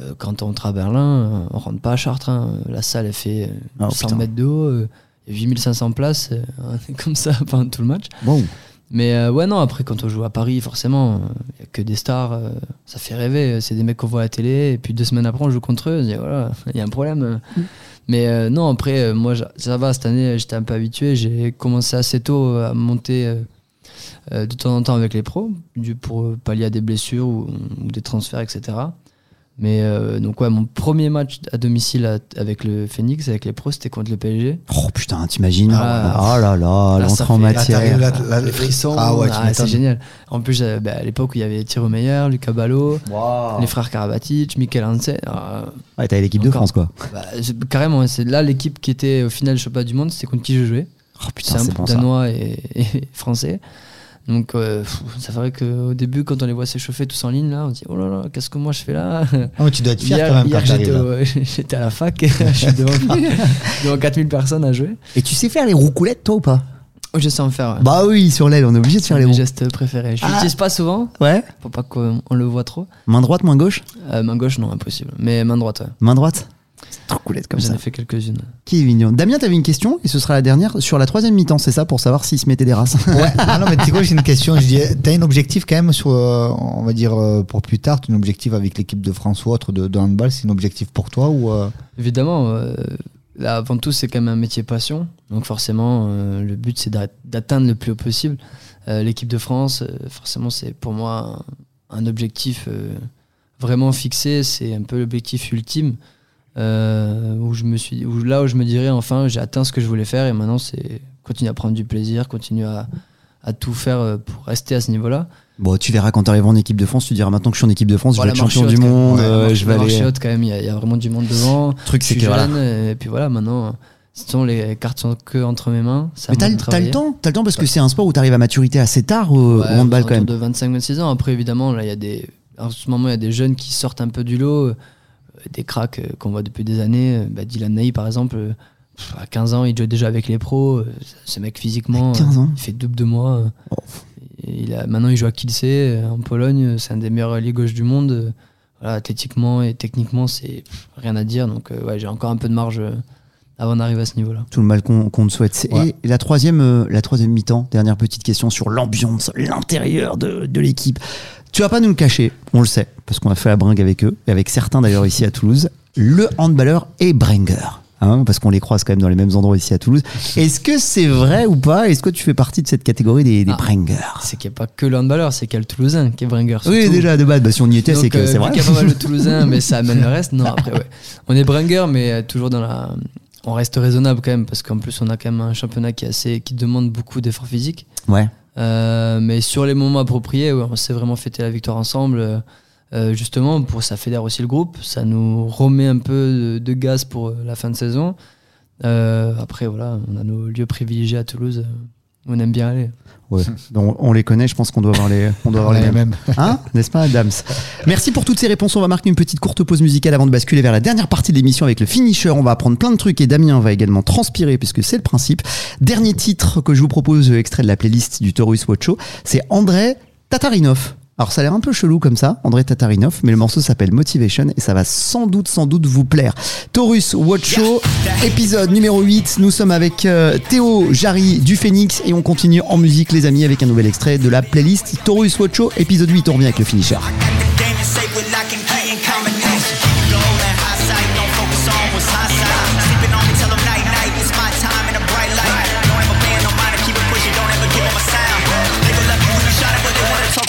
Euh, quand on rentre à Berlin, euh, on rentre pas à Chartres. hein. La salle elle fait euh, Oh, 100 putain. mètres de haut, euh, il y a 8500 places, on est comme ça pendant tout le match. Wow. Mais euh, ouais, non, après, quand on joue à Paris, forcément, il n'y a que des stars. euh, ça fait rêver. C'est des mecs qu'on voit à la télé. Et puis deux semaines après, on joue contre eux. Dit, voilà, il y a un problème. Mais euh, non, après, moi, ça va. Cette année, j'étais un peu habitué. J'ai commencé assez tôt à monter de temps en temps avec les pros pour pallier à des blessures ou, ou des transferts, etc. Mais euh, donc, ouais, mon premier match à domicile à- avec le Phoenix, avec les pros, c'était contre le PSG. Oh putain, t'imagines Ah. Oh là là, l'entrée en matière. t'arrives, là, là, Les frissons, Ah ouais, tu ah, c'est génial. En plus, j'avais- bah, à l'époque où il y avait Thierry Meyer, Lucas Ballot, les frères Karabatic, Mikel Hansen. ah, Ouais, t'avais l'équipe de. France, quoi. bah, c'est- carrément, c'est là l'équipe qui était au final championnat du monde, c'était contre qui je jouais. Oh putain, C'est un bon danois et, et français. Donc, euh, pff, ça ferait qu'au début, quand on les voit s'échauffer tous en ligne, là, on se dit Oh là là, qu'est-ce que moi je fais là? Ah, tu dois être fier Hier, quand même quand j'étais, j'étais à la fac, je suis devant, devant 4000 personnes à jouer. Et tu sais faire les roucoulettes, toi ou pas? Oh, je sais en faire. ouais. Bah oui, sur l'aile, on est obligé de faire les roues. gestes préférés. Je Ah. l'utilise pas souvent, Ouais. pour pas qu'on on le voit trop. Main droite, main gauche? Euh, main gauche, non, impossible. Mais main droite, ouais. Main droite? Roucoulette comme J'en ça. ai fait quelques-unes. Qui est mignon. Damien, t'avais une question et ce sera la dernière sur la troisième mi-temps, c'est ça, pour savoir s'il se mettait des races. Ouais. Ah non, mais tu sais quoi, j'ai une question. Je dis, t'as un objectif quand même sur, euh, on va dire, euh, pour plus tard, t'as un objectif avec l'équipe de France ou autre de, de handball, c'est un objectif pour toi ou euh, Évidemment, euh, là, avant tout, c'est quand même un métier passion. Donc forcément, euh, le but, c'est d'a- d'atteindre le plus haut possible. Euh, L'équipe de France, euh, forcément, c'est pour moi un, un objectif euh, vraiment fixé. C'est un peu l'objectif ultime. Euh, où je me suis, où, là où je me dirais, enfin, j'ai atteint ce que je voulais faire et maintenant, c'est continuer à prendre du plaisir, continuer à, à tout faire euh, pour rester à ce niveau-là. Bon, tu verras quand t'arrives en équipe de France, tu diras maintenant que je suis en équipe de France, Voilà, je vais être champion marche du monde, Ouais, euh, marche- je vais marche aller. haute, quand même, il y, a- il y a vraiment du monde devant. Le truc, c'est que voilà. et puis voilà, maintenant, les cartes sont que entre mes mains. ça Mais t'as le temps, t'as le temps parce que c'est un sport où t'arrives à maturité assez tard au, Ouais, handball quand même. de 25-26 ans. Après, évidemment, là, il y a des. En ce moment, il y a des jeunes qui sortent un peu du lot, des cracks euh, qu'on voit depuis des années. Euh, Bah, Dylan Ney, par exemple, euh, pff, à 15 ans, il joue déjà avec les pros. Ce mec, physiquement, À 15 ans il fait double de moi. Oh. Il a, maintenant, il joue à Kielce, en Pologne. C'est un des meilleurs alliés gauche du monde. Voilà, athlétiquement et techniquement, c'est rien à dire. Donc, ouais, j'ai encore un peu de marge avant d'arriver à ce niveau-là. Tout le mal qu'on te souhaite. Ouais. Et la troisième, euh, la troisième mi-temps, dernière petite question sur l'ambiance, l'intérieur de, de l'équipe. Tu vas pas nous le cacher, on le sait, parce qu'on a fait la bringue avec eux, et avec certains d'ailleurs ici à Toulouse. Le handballeur est bringer. Hein, parce qu'on les croise quand même dans les mêmes endroits ici à Toulouse. Est-ce que c'est vrai ou pas? Est-ce que tu fais partie de cette catégorie des, des Ah. bringers C'est qu'il n'y a pas que le handballeur, c'est qu'il y a le Toulousain qui est bringer. Oui, déjà de base, bah, si on y était, c'est que euh, c'est vrai. qu'il y a pas mal de Toulousains, mais ça amène le reste. Non, après, ouais. On est bringer, mais euh, toujours dans la. On reste raisonnable quand même, parce qu'en plus, on a quand même un championnat qui, est assez, qui demande beaucoup d'efforts physiques. Ouais. Euh, mais sur les moments appropriés, ouais, on s'est vraiment fêté la victoire ensemble. euh, justement, pour ça fédère aussi le groupe, ça nous remet un peu de, de gaz pour euh, la fin de saison. Euh, après, voilà, on a nos lieux privilégiés à Toulouse. où on aime bien aller. Ouais. Donc, on les connaît, je pense qu'on doit avoir les, on doit avoir les les mêmes. Hein N'est-ce pas, Adams? Merci pour toutes ces réponses. On va marquer une petite courte pause musicale avant de basculer vers la dernière partie de l'émission avec le finisher. On va apprendre plein de trucs et Damien va également transpirer puisque c'est le principe. Dernier titre que je vous propose, extrait de la playlist du Taurus Watch Show, c'est André Tatarinov. Alors ça a l'air un peu chelou comme ça, André Tatarinov, mais le morceau s'appelle Motivation et ça va sans doute, sans doute vous plaire. Taurus Watch Show, épisode numéro 8. Nous sommes avec euh, Théo Jarry du Phoenix et on continue en musique les amis avec un nouvel extrait de la playlist Taurus Watch Show, épisode 8. On revient avec le finisher.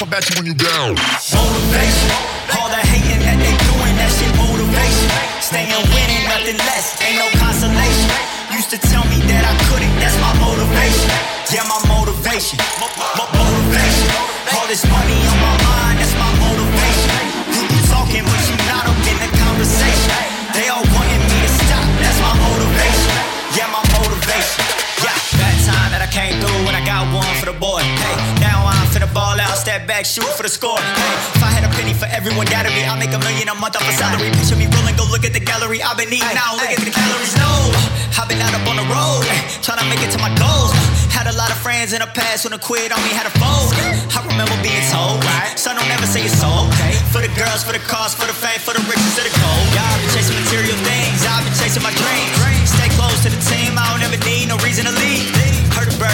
Wanna talk you when you down. Motivation, all the hating that they doing, that shit motivation. Staying winning, nothing less, ain't no consolation. Used to tell me that I couldn't, that's my motivation. Yeah, my motivation, Mo- mo- motivation. All this money on my mind, that's my step back, shoot for the score. Hey, if I had a penny for everyone doubted me, I'll make a million a month off a salary. Picture me rolling, go look at the gallery. I've been eating now, look at the calories. No, I've been out up on the road, trying to make it to my goals. Had a lot of friends in the past when I quit on me, had a fold. I remember being told, son, don't ever say it's so okay. For the girls, for the cars, for the fame, for the riches, for the gold. Yeah, I've been chasing material things, I've been chasing my dreams. Stay close to the team, I don't ever need no reason to leave.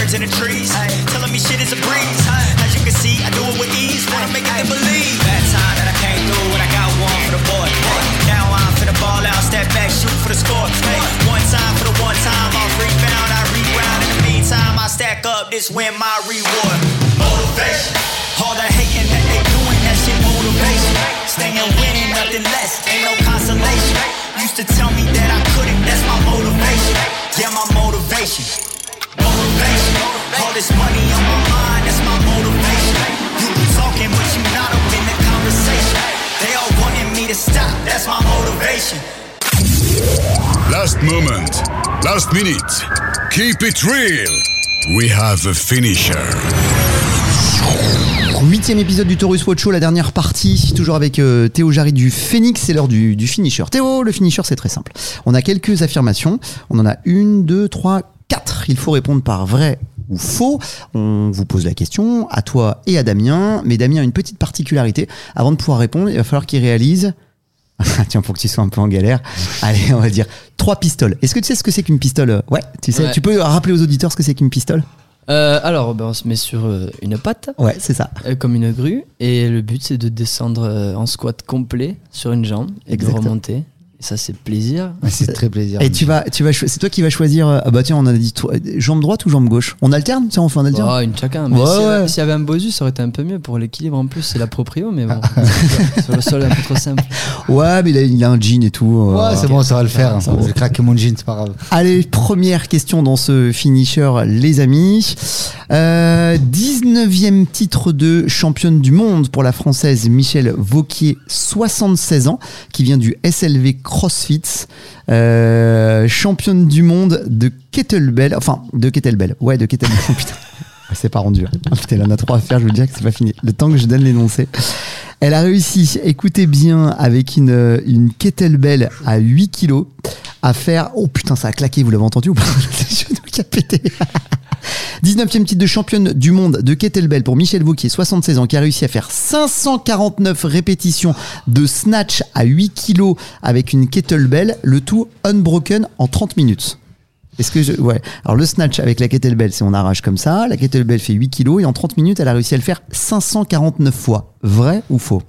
Birds in the trees, telling me shit is a breeze. As you can see, I do it with ease, wanna make it believe. That time that I came through when I got one for the boy. Now I'm finna ball out, step back, shoot for the score. One time for the one time, off rebound, I reground. In the meantime, I stack up, this win my reward. Motivation, all the hating that they doing, that shit motivation. Staying winning, nothing less, ain't no consolation. Used to tell me that I couldn't, that's my motivation. Yeah, my motivation. Last moment, last minute. Keep it real. We have a finisher. Huitième épisode du Taurus Watch Show, la dernière partie, toujours avec euh, Théo Jarry du Phoenix, c'est l'heure du, du finisher. Théo, le finisher, c'est très simple. On a quelques affirmations. On en a une, deux, trois, quatre. Il faut répondre par vrai ou faux. On vous pose la question à toi et à Damien. Mais Damien a une petite particularité. Avant de pouvoir répondre, il va falloir qu'il réalise. Tiens, pour que tu sois un peu en galère. Allez, on va dire trois pistoles. Est-ce que tu sais ce que c'est qu'une pistole? Ouais, tu sais. Ouais. Tu peux rappeler aux auditeurs ce que c'est qu'une pistole? Euh, alors, ben, on se met sur euh, une patte, Ouais, c'est ça. euh, comme une grue, et le but c'est de descendre en squat complet sur une jambe et Exactement. de remonter. Et ça, c'est plaisir. C'est très plaisir. Et tu vas, tu vas, c'est toi qui vas choisir. euh, Ah bah tiens, on a dit toi, jambe droite ou jambe gauche? On alterne, tiens, on fait un alterne. Oh, une chacun. Mais Ouais, s'il y, avait- ouais. s'il y avait un Bosu, ça aurait été un peu mieux pour l'équilibre. En plus, c'est la proprio, mais bon, sur le sol, un peu trop simple. Ouais, mais il a, il a un jean et tout. euh, Ouais, c'est bon, ça va le faire. va. Je vais craquer mon jean, c'est pas grave. Allez, première question dans ce finisher, les amis. Euh, 19e titre de championne du monde pour la française Michelle Vauquier, 76 ans, qui vient du SLV CrossFit. Euh, championne du monde de kettlebell, enfin de kettlebell, ouais de kettlebell. Putain, c'est pas rendu. hein. Ah, putain, a trop à faire. Je vous dis que c'est pas fini. Le temps que je donne l'énoncé. Elle a réussi, écoutez bien, avec une, kettlebell à 8 kilos, à faire. Oh putain, ça a claqué, vous l'avez entendu ou pas? Pété. 19e titre de championne du monde de kettlebell pour Michel Vauquier, 76 ans, qui a réussi à faire 549 répétitions de snatch à 8 kilos avec une kettlebell, le tout unbroken en 30 minutes. Est-ce que je... Ouais. Alors le snatch avec la kettlebell, c'est on arrache comme ça. La kettlebell fait 8 kilos et en 30 minutes, elle a réussi à le faire 549 fois. Vrai ou faux?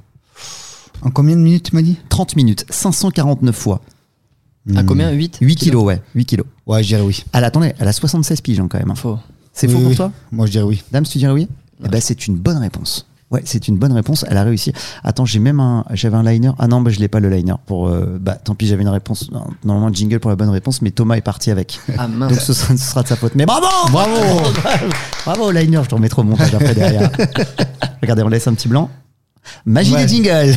En combien de minutes tu m'as dit? 30 minutes, 549 fois. À combien? 8 8 kilos, ouais. 8 kilos. Ouais, je dirais oui. Elle, attendez, elle a 76 piges hein, quand même. hein. Faux. C'est Oui, faux pour oui. toi? Moi, je dirais oui. Dame, tu dirais oui? Eh ben, c'est une bonne réponse. Ouais, c'est une bonne réponse. Elle a réussi. Attends, j'ai même un, j'avais un liner. Ah non, bah, je l'ai pas le liner pour. euh, bah, tant pis, j'avais une réponse. non, Normalement, un jingle pour la bonne réponse, mais Thomas est parti avec. Ah Donc mince. ce sera, ce sera de sa faute. Mais bravo, bravo. Bravo, Liner, je te remettrai au montage après derrière. Regardez, on laisse un petit blanc. Magie Ouais. des jingles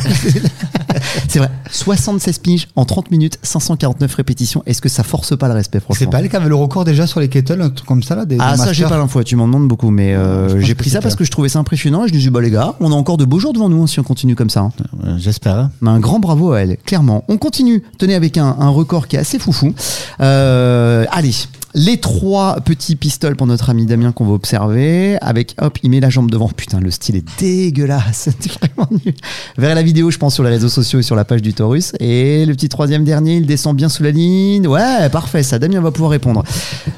C'est vrai, 76 piges en 30 minutes, 549 répétitions. Est-ce que ça force pas le respect, franchement C'est pas elle qui avait le record déjà sur les kettles, un truc comme ça là des, Ah des ça j'ai pas l'info, tu m'en demandes beaucoup, mais euh, j'ai pris ça parce que je trouvais ça impressionnant et je me suis dit bah les gars, on a encore de beaux jours devant nous hein, si on continue comme ça. hein. Euh, J'espère. Mais un grand bravo à elle, clairement. On continue, tenez avec un, un record qui est assez foufou. Euh, allez, les trois petits pistoles pour notre ami Damien qu'on va observer. Avec, hop, il met la jambe devant. Putain, le style est dégueulasse. C'est vraiment nul. Verrez la vidéo, je pense, sur les réseaux sociaux et sur la page du Taurus. Et le petit troisième dernier, il descend bien sous la ligne. Ouais, parfait, ça, Damien va pouvoir répondre.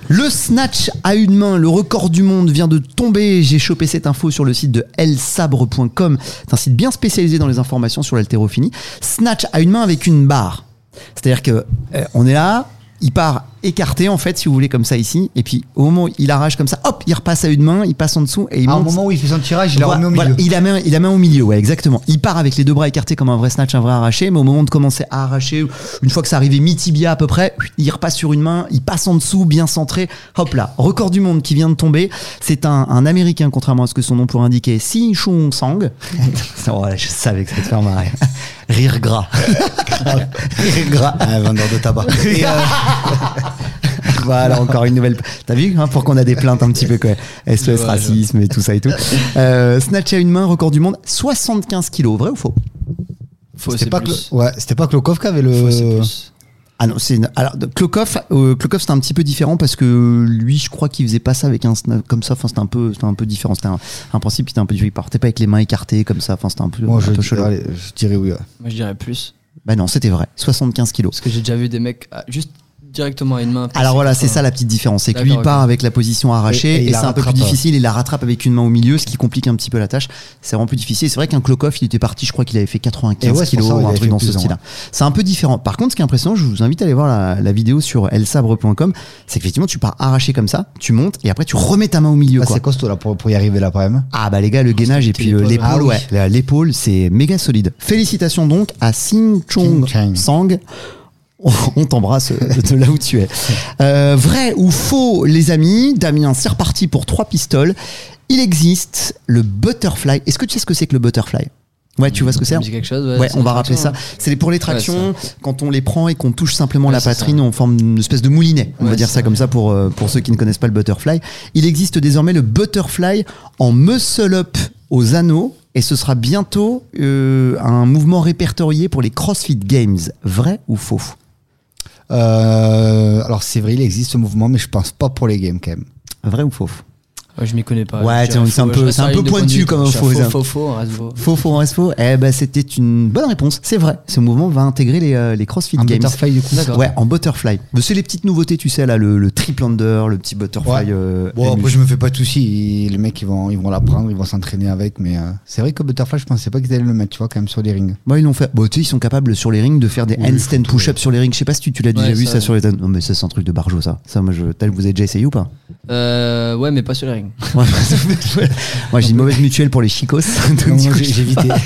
Le snatch à une main, le record du monde vient de tomber. J'ai chopé cette info sur le site de elsabre.com. C'est un site bien spécialisé dans les informations sur l'haltérophilie. Snatch à une main avec une barre. C'est-à-dire que euh, on est là, il part écarté en fait, si vous voulez, comme ça ici, et puis au moment où il arrache comme ça, hop, il repasse à une main, il passe en dessous et il Ah, au moment où il fait son tirage, il la Voilà, remet au voilà, milieu. il la main, il la main au milieu, ouais, exactement. Il part avec les deux bras écartés comme un vrai snatch, un vrai arraché, mais au moment de commencer à arracher, une fois que ça arrivait mi-tibia à peu près, il repasse sur une main, il passe en dessous, bien centré, hop là, record du monde qui vient de tomber. C'est un, un américain, contrairement à ce que son nom pourrait indiquer, Si Chung Sang. ouais, je savais que ça te faire marrer. Rire gras. Gras. Un vendeur de tabac. Et, euh, voilà, encore une nouvelle. T'as vu hein, pour qu'on a des plaintes un petit peu quoi. SOS Ouais, racisme et tout ça et tout. Euh, snatch à une main, record du monde, 75 kilos, vrai ou faux? C'était pas, plus. Klo- ouais, c'était pas Klokov qui avait le. Ah non, c'est une- alors Klokov, euh, Klokov c'était un petit peu différent parce que lui, je crois qu'il faisait pas ça avec un snap comme ça. Enfin, c'était un peu, c'était un peu différent. C'était un, un principe qui était un peu différent. Il partait pas avec les mains écartées comme ça. Enfin, c'était un peu, Moi, un je, peu allez, je dirais oui. ouais. Moi, je dirais plus. Bah non, c'était vrai. 75 kilos. Parce que j'ai déjà vu des mecs ah, juste directement à une main. Alors voilà, c'est ça la petite différence. C'est que lui, part avec la position arrachée Et- c'est un peu plus difficile. Il la rattrape avec une main au milieu, ce qui complique un petit peu la tâche. C'est vraiment plus difficile. C'est vrai qu'un Klokov, il était parti, je crois qu'il avait fait 95 Et ouais, kilos ça, ou un truc dans ce style-là. C'est un peu différent. Par contre, ce qui est impressionnant, je vous invite à aller voir la, la vidéo sur elsabre.com. C'est qu'effectivement, tu pars arraché comme ça, tu montes et après tu remets ta main au milieu. Ah, quoi. c'est costaud là pour, pour y arriver là quand même. Ah bah les gars, le gainage et puis euh, l'épaule, l'épaule, ah ouais, l'épaule, c'est méga solide. Félicitations donc à Sing Chong. Sang. On t'embrasse de là où tu es. Euh, vrai ou faux, les amis Damien, c'est reparti pour trois pistoles. Il existe le butterfly. Est-ce que tu sais ce que c'est que le butterfly? Ouais, tu vois ce que c'est quelque chose, ouais, on va rappeler ça. C'est pour les tractions, quand on les prend et qu'on touche simplement Ouais, la poitrine, on forme une espèce de moulinet. On va dire ça ça. comme ça pour, euh, pour ceux qui ne connaissent pas le butterfly. Il existe désormais le butterfly en muscle-up aux anneaux et ce sera bientôt euh, un mouvement répertorié pour les CrossFit Games. Vrai ou faux? Alors c'est vrai, il existe ce mouvement, mais je pense pas pour les games quand même. Vrai ou faux? Ouais, je m'y connais pas. Ouais, c'est un peu- c'est un peu pointu comme info, Faux, faux, faux, reste faux. Faux, faux, reste faux Eh ben, c'était une bonne réponse. C'est vrai. Ce mouvement va intégrer les, euh, les CrossFit Un Games. butterfly du coup. Ouais, en butterfly. Mais C'est les petites nouveautés, tu sais, là, le, le triple under, le petit butterfly. Ouais. euh, Bon, après, je me fais pas de soucis. Les mecs, ils vont, ils vont l'apprendre, ils vont s'entraîner avec. Mais euh, c'est vrai que Butterfly, je pensais pas qu'ils allaient le mettre, tu vois, quand même sur les rings. Moi, ils l'ont fait. Bon, tu sais, ils sont capables sur les rings de faire des Oui, handstand push-up sur les rings. Je sais pas si tu, tu l'as déjà Ouais, vu ça, sur les. Non, mais ça, c'est un truc de barjo, ça. Ça, moi, je. Tel, vous avez déjà essayé ou pas? Euh, ouais, mais pas sur les rings. Moi, j'ai une mauvaise mutuelle pour les chicos. j'ai évité.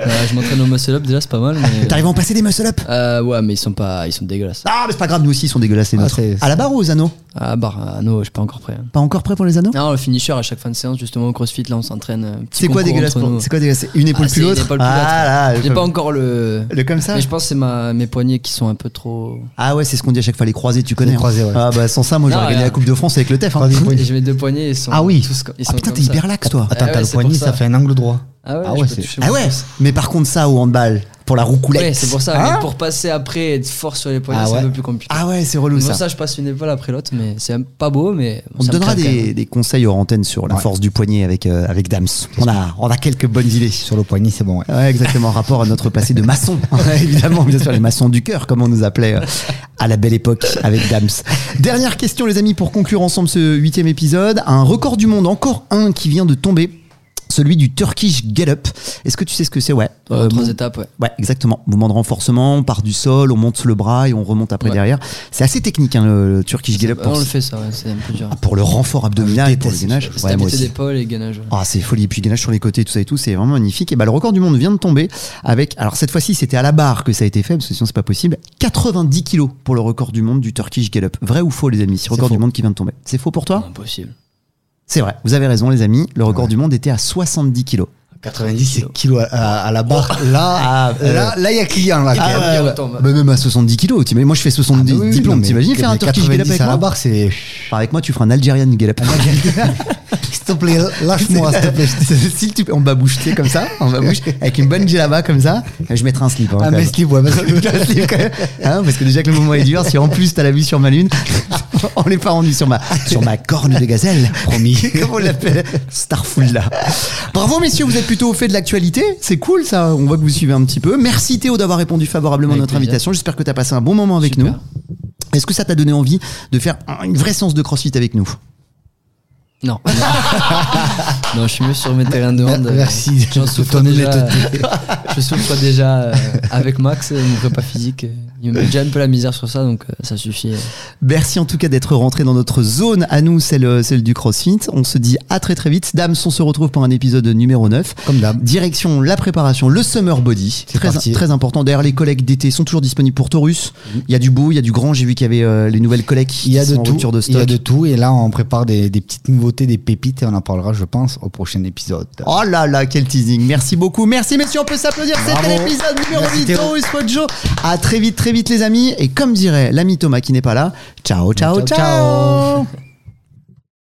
Euh, je m'entraîne au muscle up déjà, c'est pas mal. Mais... T'arrives à en passer des muscle-up Euh, ouais, mais ils sont pas, ils sont dégueulasses. Ah, mais c'est pas grave, nous aussi, ils sont dégueulasses, les Ah, nôtres. À la barre ou aux anneaux Ah, bah, ah, non, je suis pas encore prêt. hein. Pas encore prêt pour les anneaux? Non, le finisher à chaque fin de séance, justement au CrossFit, là, on s'entraîne. un petit C'est quoi dégueulasse pour-. C'est quoi dégueulasse? Une épaule Ah, plus plus Ah J'ai pas encore le. le comme ça? Mais je pense que c'est ma, mes poignets qui sont un peu trop. Ah ouais, c'est ce qu'on dit à chaque fois, les croisés, tu connais. Les hein. croisés, ouais. Ah bah sans ça, moi j'aurais gagné ouais. la Coupe de France avec le TEF. hein. J'ai mes deux poignets, ils sont. Ah oui. tous Ah putain, t'es hyper lax toi. Attends, Ah t'as le poignet, ça. fait un angle droit. Ah ouais, Ah ouais, Ah ouais. Mais par contre ça au handball, pour la roucoulette. Ouais, c'est pour ça. Hein mais pour passer après et être fort sur les poignets, Ah c'est un peu plus compliqué. Ah ouais, c'est relou Pour ça. ça. je passe une épaule après l'autre, mais c'est pas beau, mais. On te ça me donnera des, des conseils hors antenne sur la Ouais. force du poignet avec, euh, avec Dams. On a, on a quelques bonnes idées. Sur le poignet, c'est bon. ouais. Ouais, exactement, en rapport à notre passé de maçon. Ouais, Évidemment, bien sûr, les maçons du cœur, comme on nous appelait euh, à la belle époque avec Dams. Dernière question, les amis, pour conclure ensemble ce huitième épisode. Un record du monde, encore un qui vient de tomber. Celui du Turkish Get Up. Est-ce que tu sais ce que c'est? Ouais. Euh, trois étapes, ouais. Ouais, exactement. Mouvement de renforcement, on part du sol, on monte le bras et on remonte après Ouais. derrière. C'est assez technique, hein, le, Turkish Get Up. Ah, Pour, on le fait ça, ouais, c'est un peu dur. pour le renfort abdominal et pour le gainage. Stabilité d'épaule et gainage. ouais. Ah, c'est folie. Et puis gainage sur les côtés, tout ça et tout, c'est vraiment magnifique. Et bah, le record du monde vient de tomber avec, alors cette fois-ci, c'était à la barre que ça a été fait, parce que sinon c'est pas possible. 90 kilos pour le record du monde du Turkish Get Up. Vrai ou faux, les amis? C'est le record faux. du monde qui vient de tomber. C'est faux pour toi? Impossible. C'est vrai, vous avez raison les amis, le record du monde était à 70 kilos. 90 c'est kilo à, à- à la barre. Là, Ah, euh, là, là, il y a client là. Ah, ouais, bah. Même à 70 kilos, t'imagines- moi je fais 70 Ah, bah oui, diplômes, t'imagines faire un Turkish 90 avec à la moi barre, c'est. Enfin, Avec moi tu feras un Algerian Get Up. S'il te plaît, lâche-moi, s'il te plaît. S'il te plaît, en babouche, tu sais, comme ça, en babouche, avec une bonne djellaba comme ça, je mettrai un slip. hein, Ah, mais même. slip, ouais, parce que- Un slip, quand même. Hein, parce que déjà que le moment est dur, si en plus t'as la vue sur ma lune, on n'est pas rendu sur ma, sur ma corne de gazelle, promis. Comment on l'appelle? Starful là. Bravo messieurs, vous êtes plutôt au fait de l'actualité, c'est cool ça, on voit que vous suivez un petit peu. Merci Théo d'avoir répondu favorablement à notre plaisir. invitation, j'espère que tu as passé un bon moment avec Super. nous. Est-ce que ça t'a donné envie de faire un- une vraie séance de crossfit avec nous? Non. non, je suis mieux sur mes terrains de hand. Merci J'en souffre déjà. je souffre déjà euh, avec Max, mon prépa physique. Il me met déjà un peu la misère sur ça, donc euh, ça suffit. euh. Merci en tout cas d'être rentré dans notre zone à nous, celle, celle du CrossFit. On se dit à très très vite. Dams, on se retrouve pour un épisode numéro 9. Comme d'hab. Direction la préparation, le summer body. C'est Très, parti. très important. D'ailleurs, les collègues d'été sont toujours disponibles pour Taurus. Il y a du beau, il y a du grand. J'ai vu qu'il y avait euh, les nouvelles collègues qui Il y a sont de en tout. rupture de Il y a stock. de tout. Et là, on prépare des, des petites nouveautés, des pépites, et on en parlera, je pense, au prochain épisode. Oh là là, quel teasing. Merci beaucoup. Merci messieurs, on peut s'applaudir. C'était l'épisode numéro Merci, 8 Théo. Taurus Mojo. À très vite, très vite les amis. Et comme dirait l'ami Thomas qui n'est pas là, ciao, ciao, Ciao, ciao. ciao.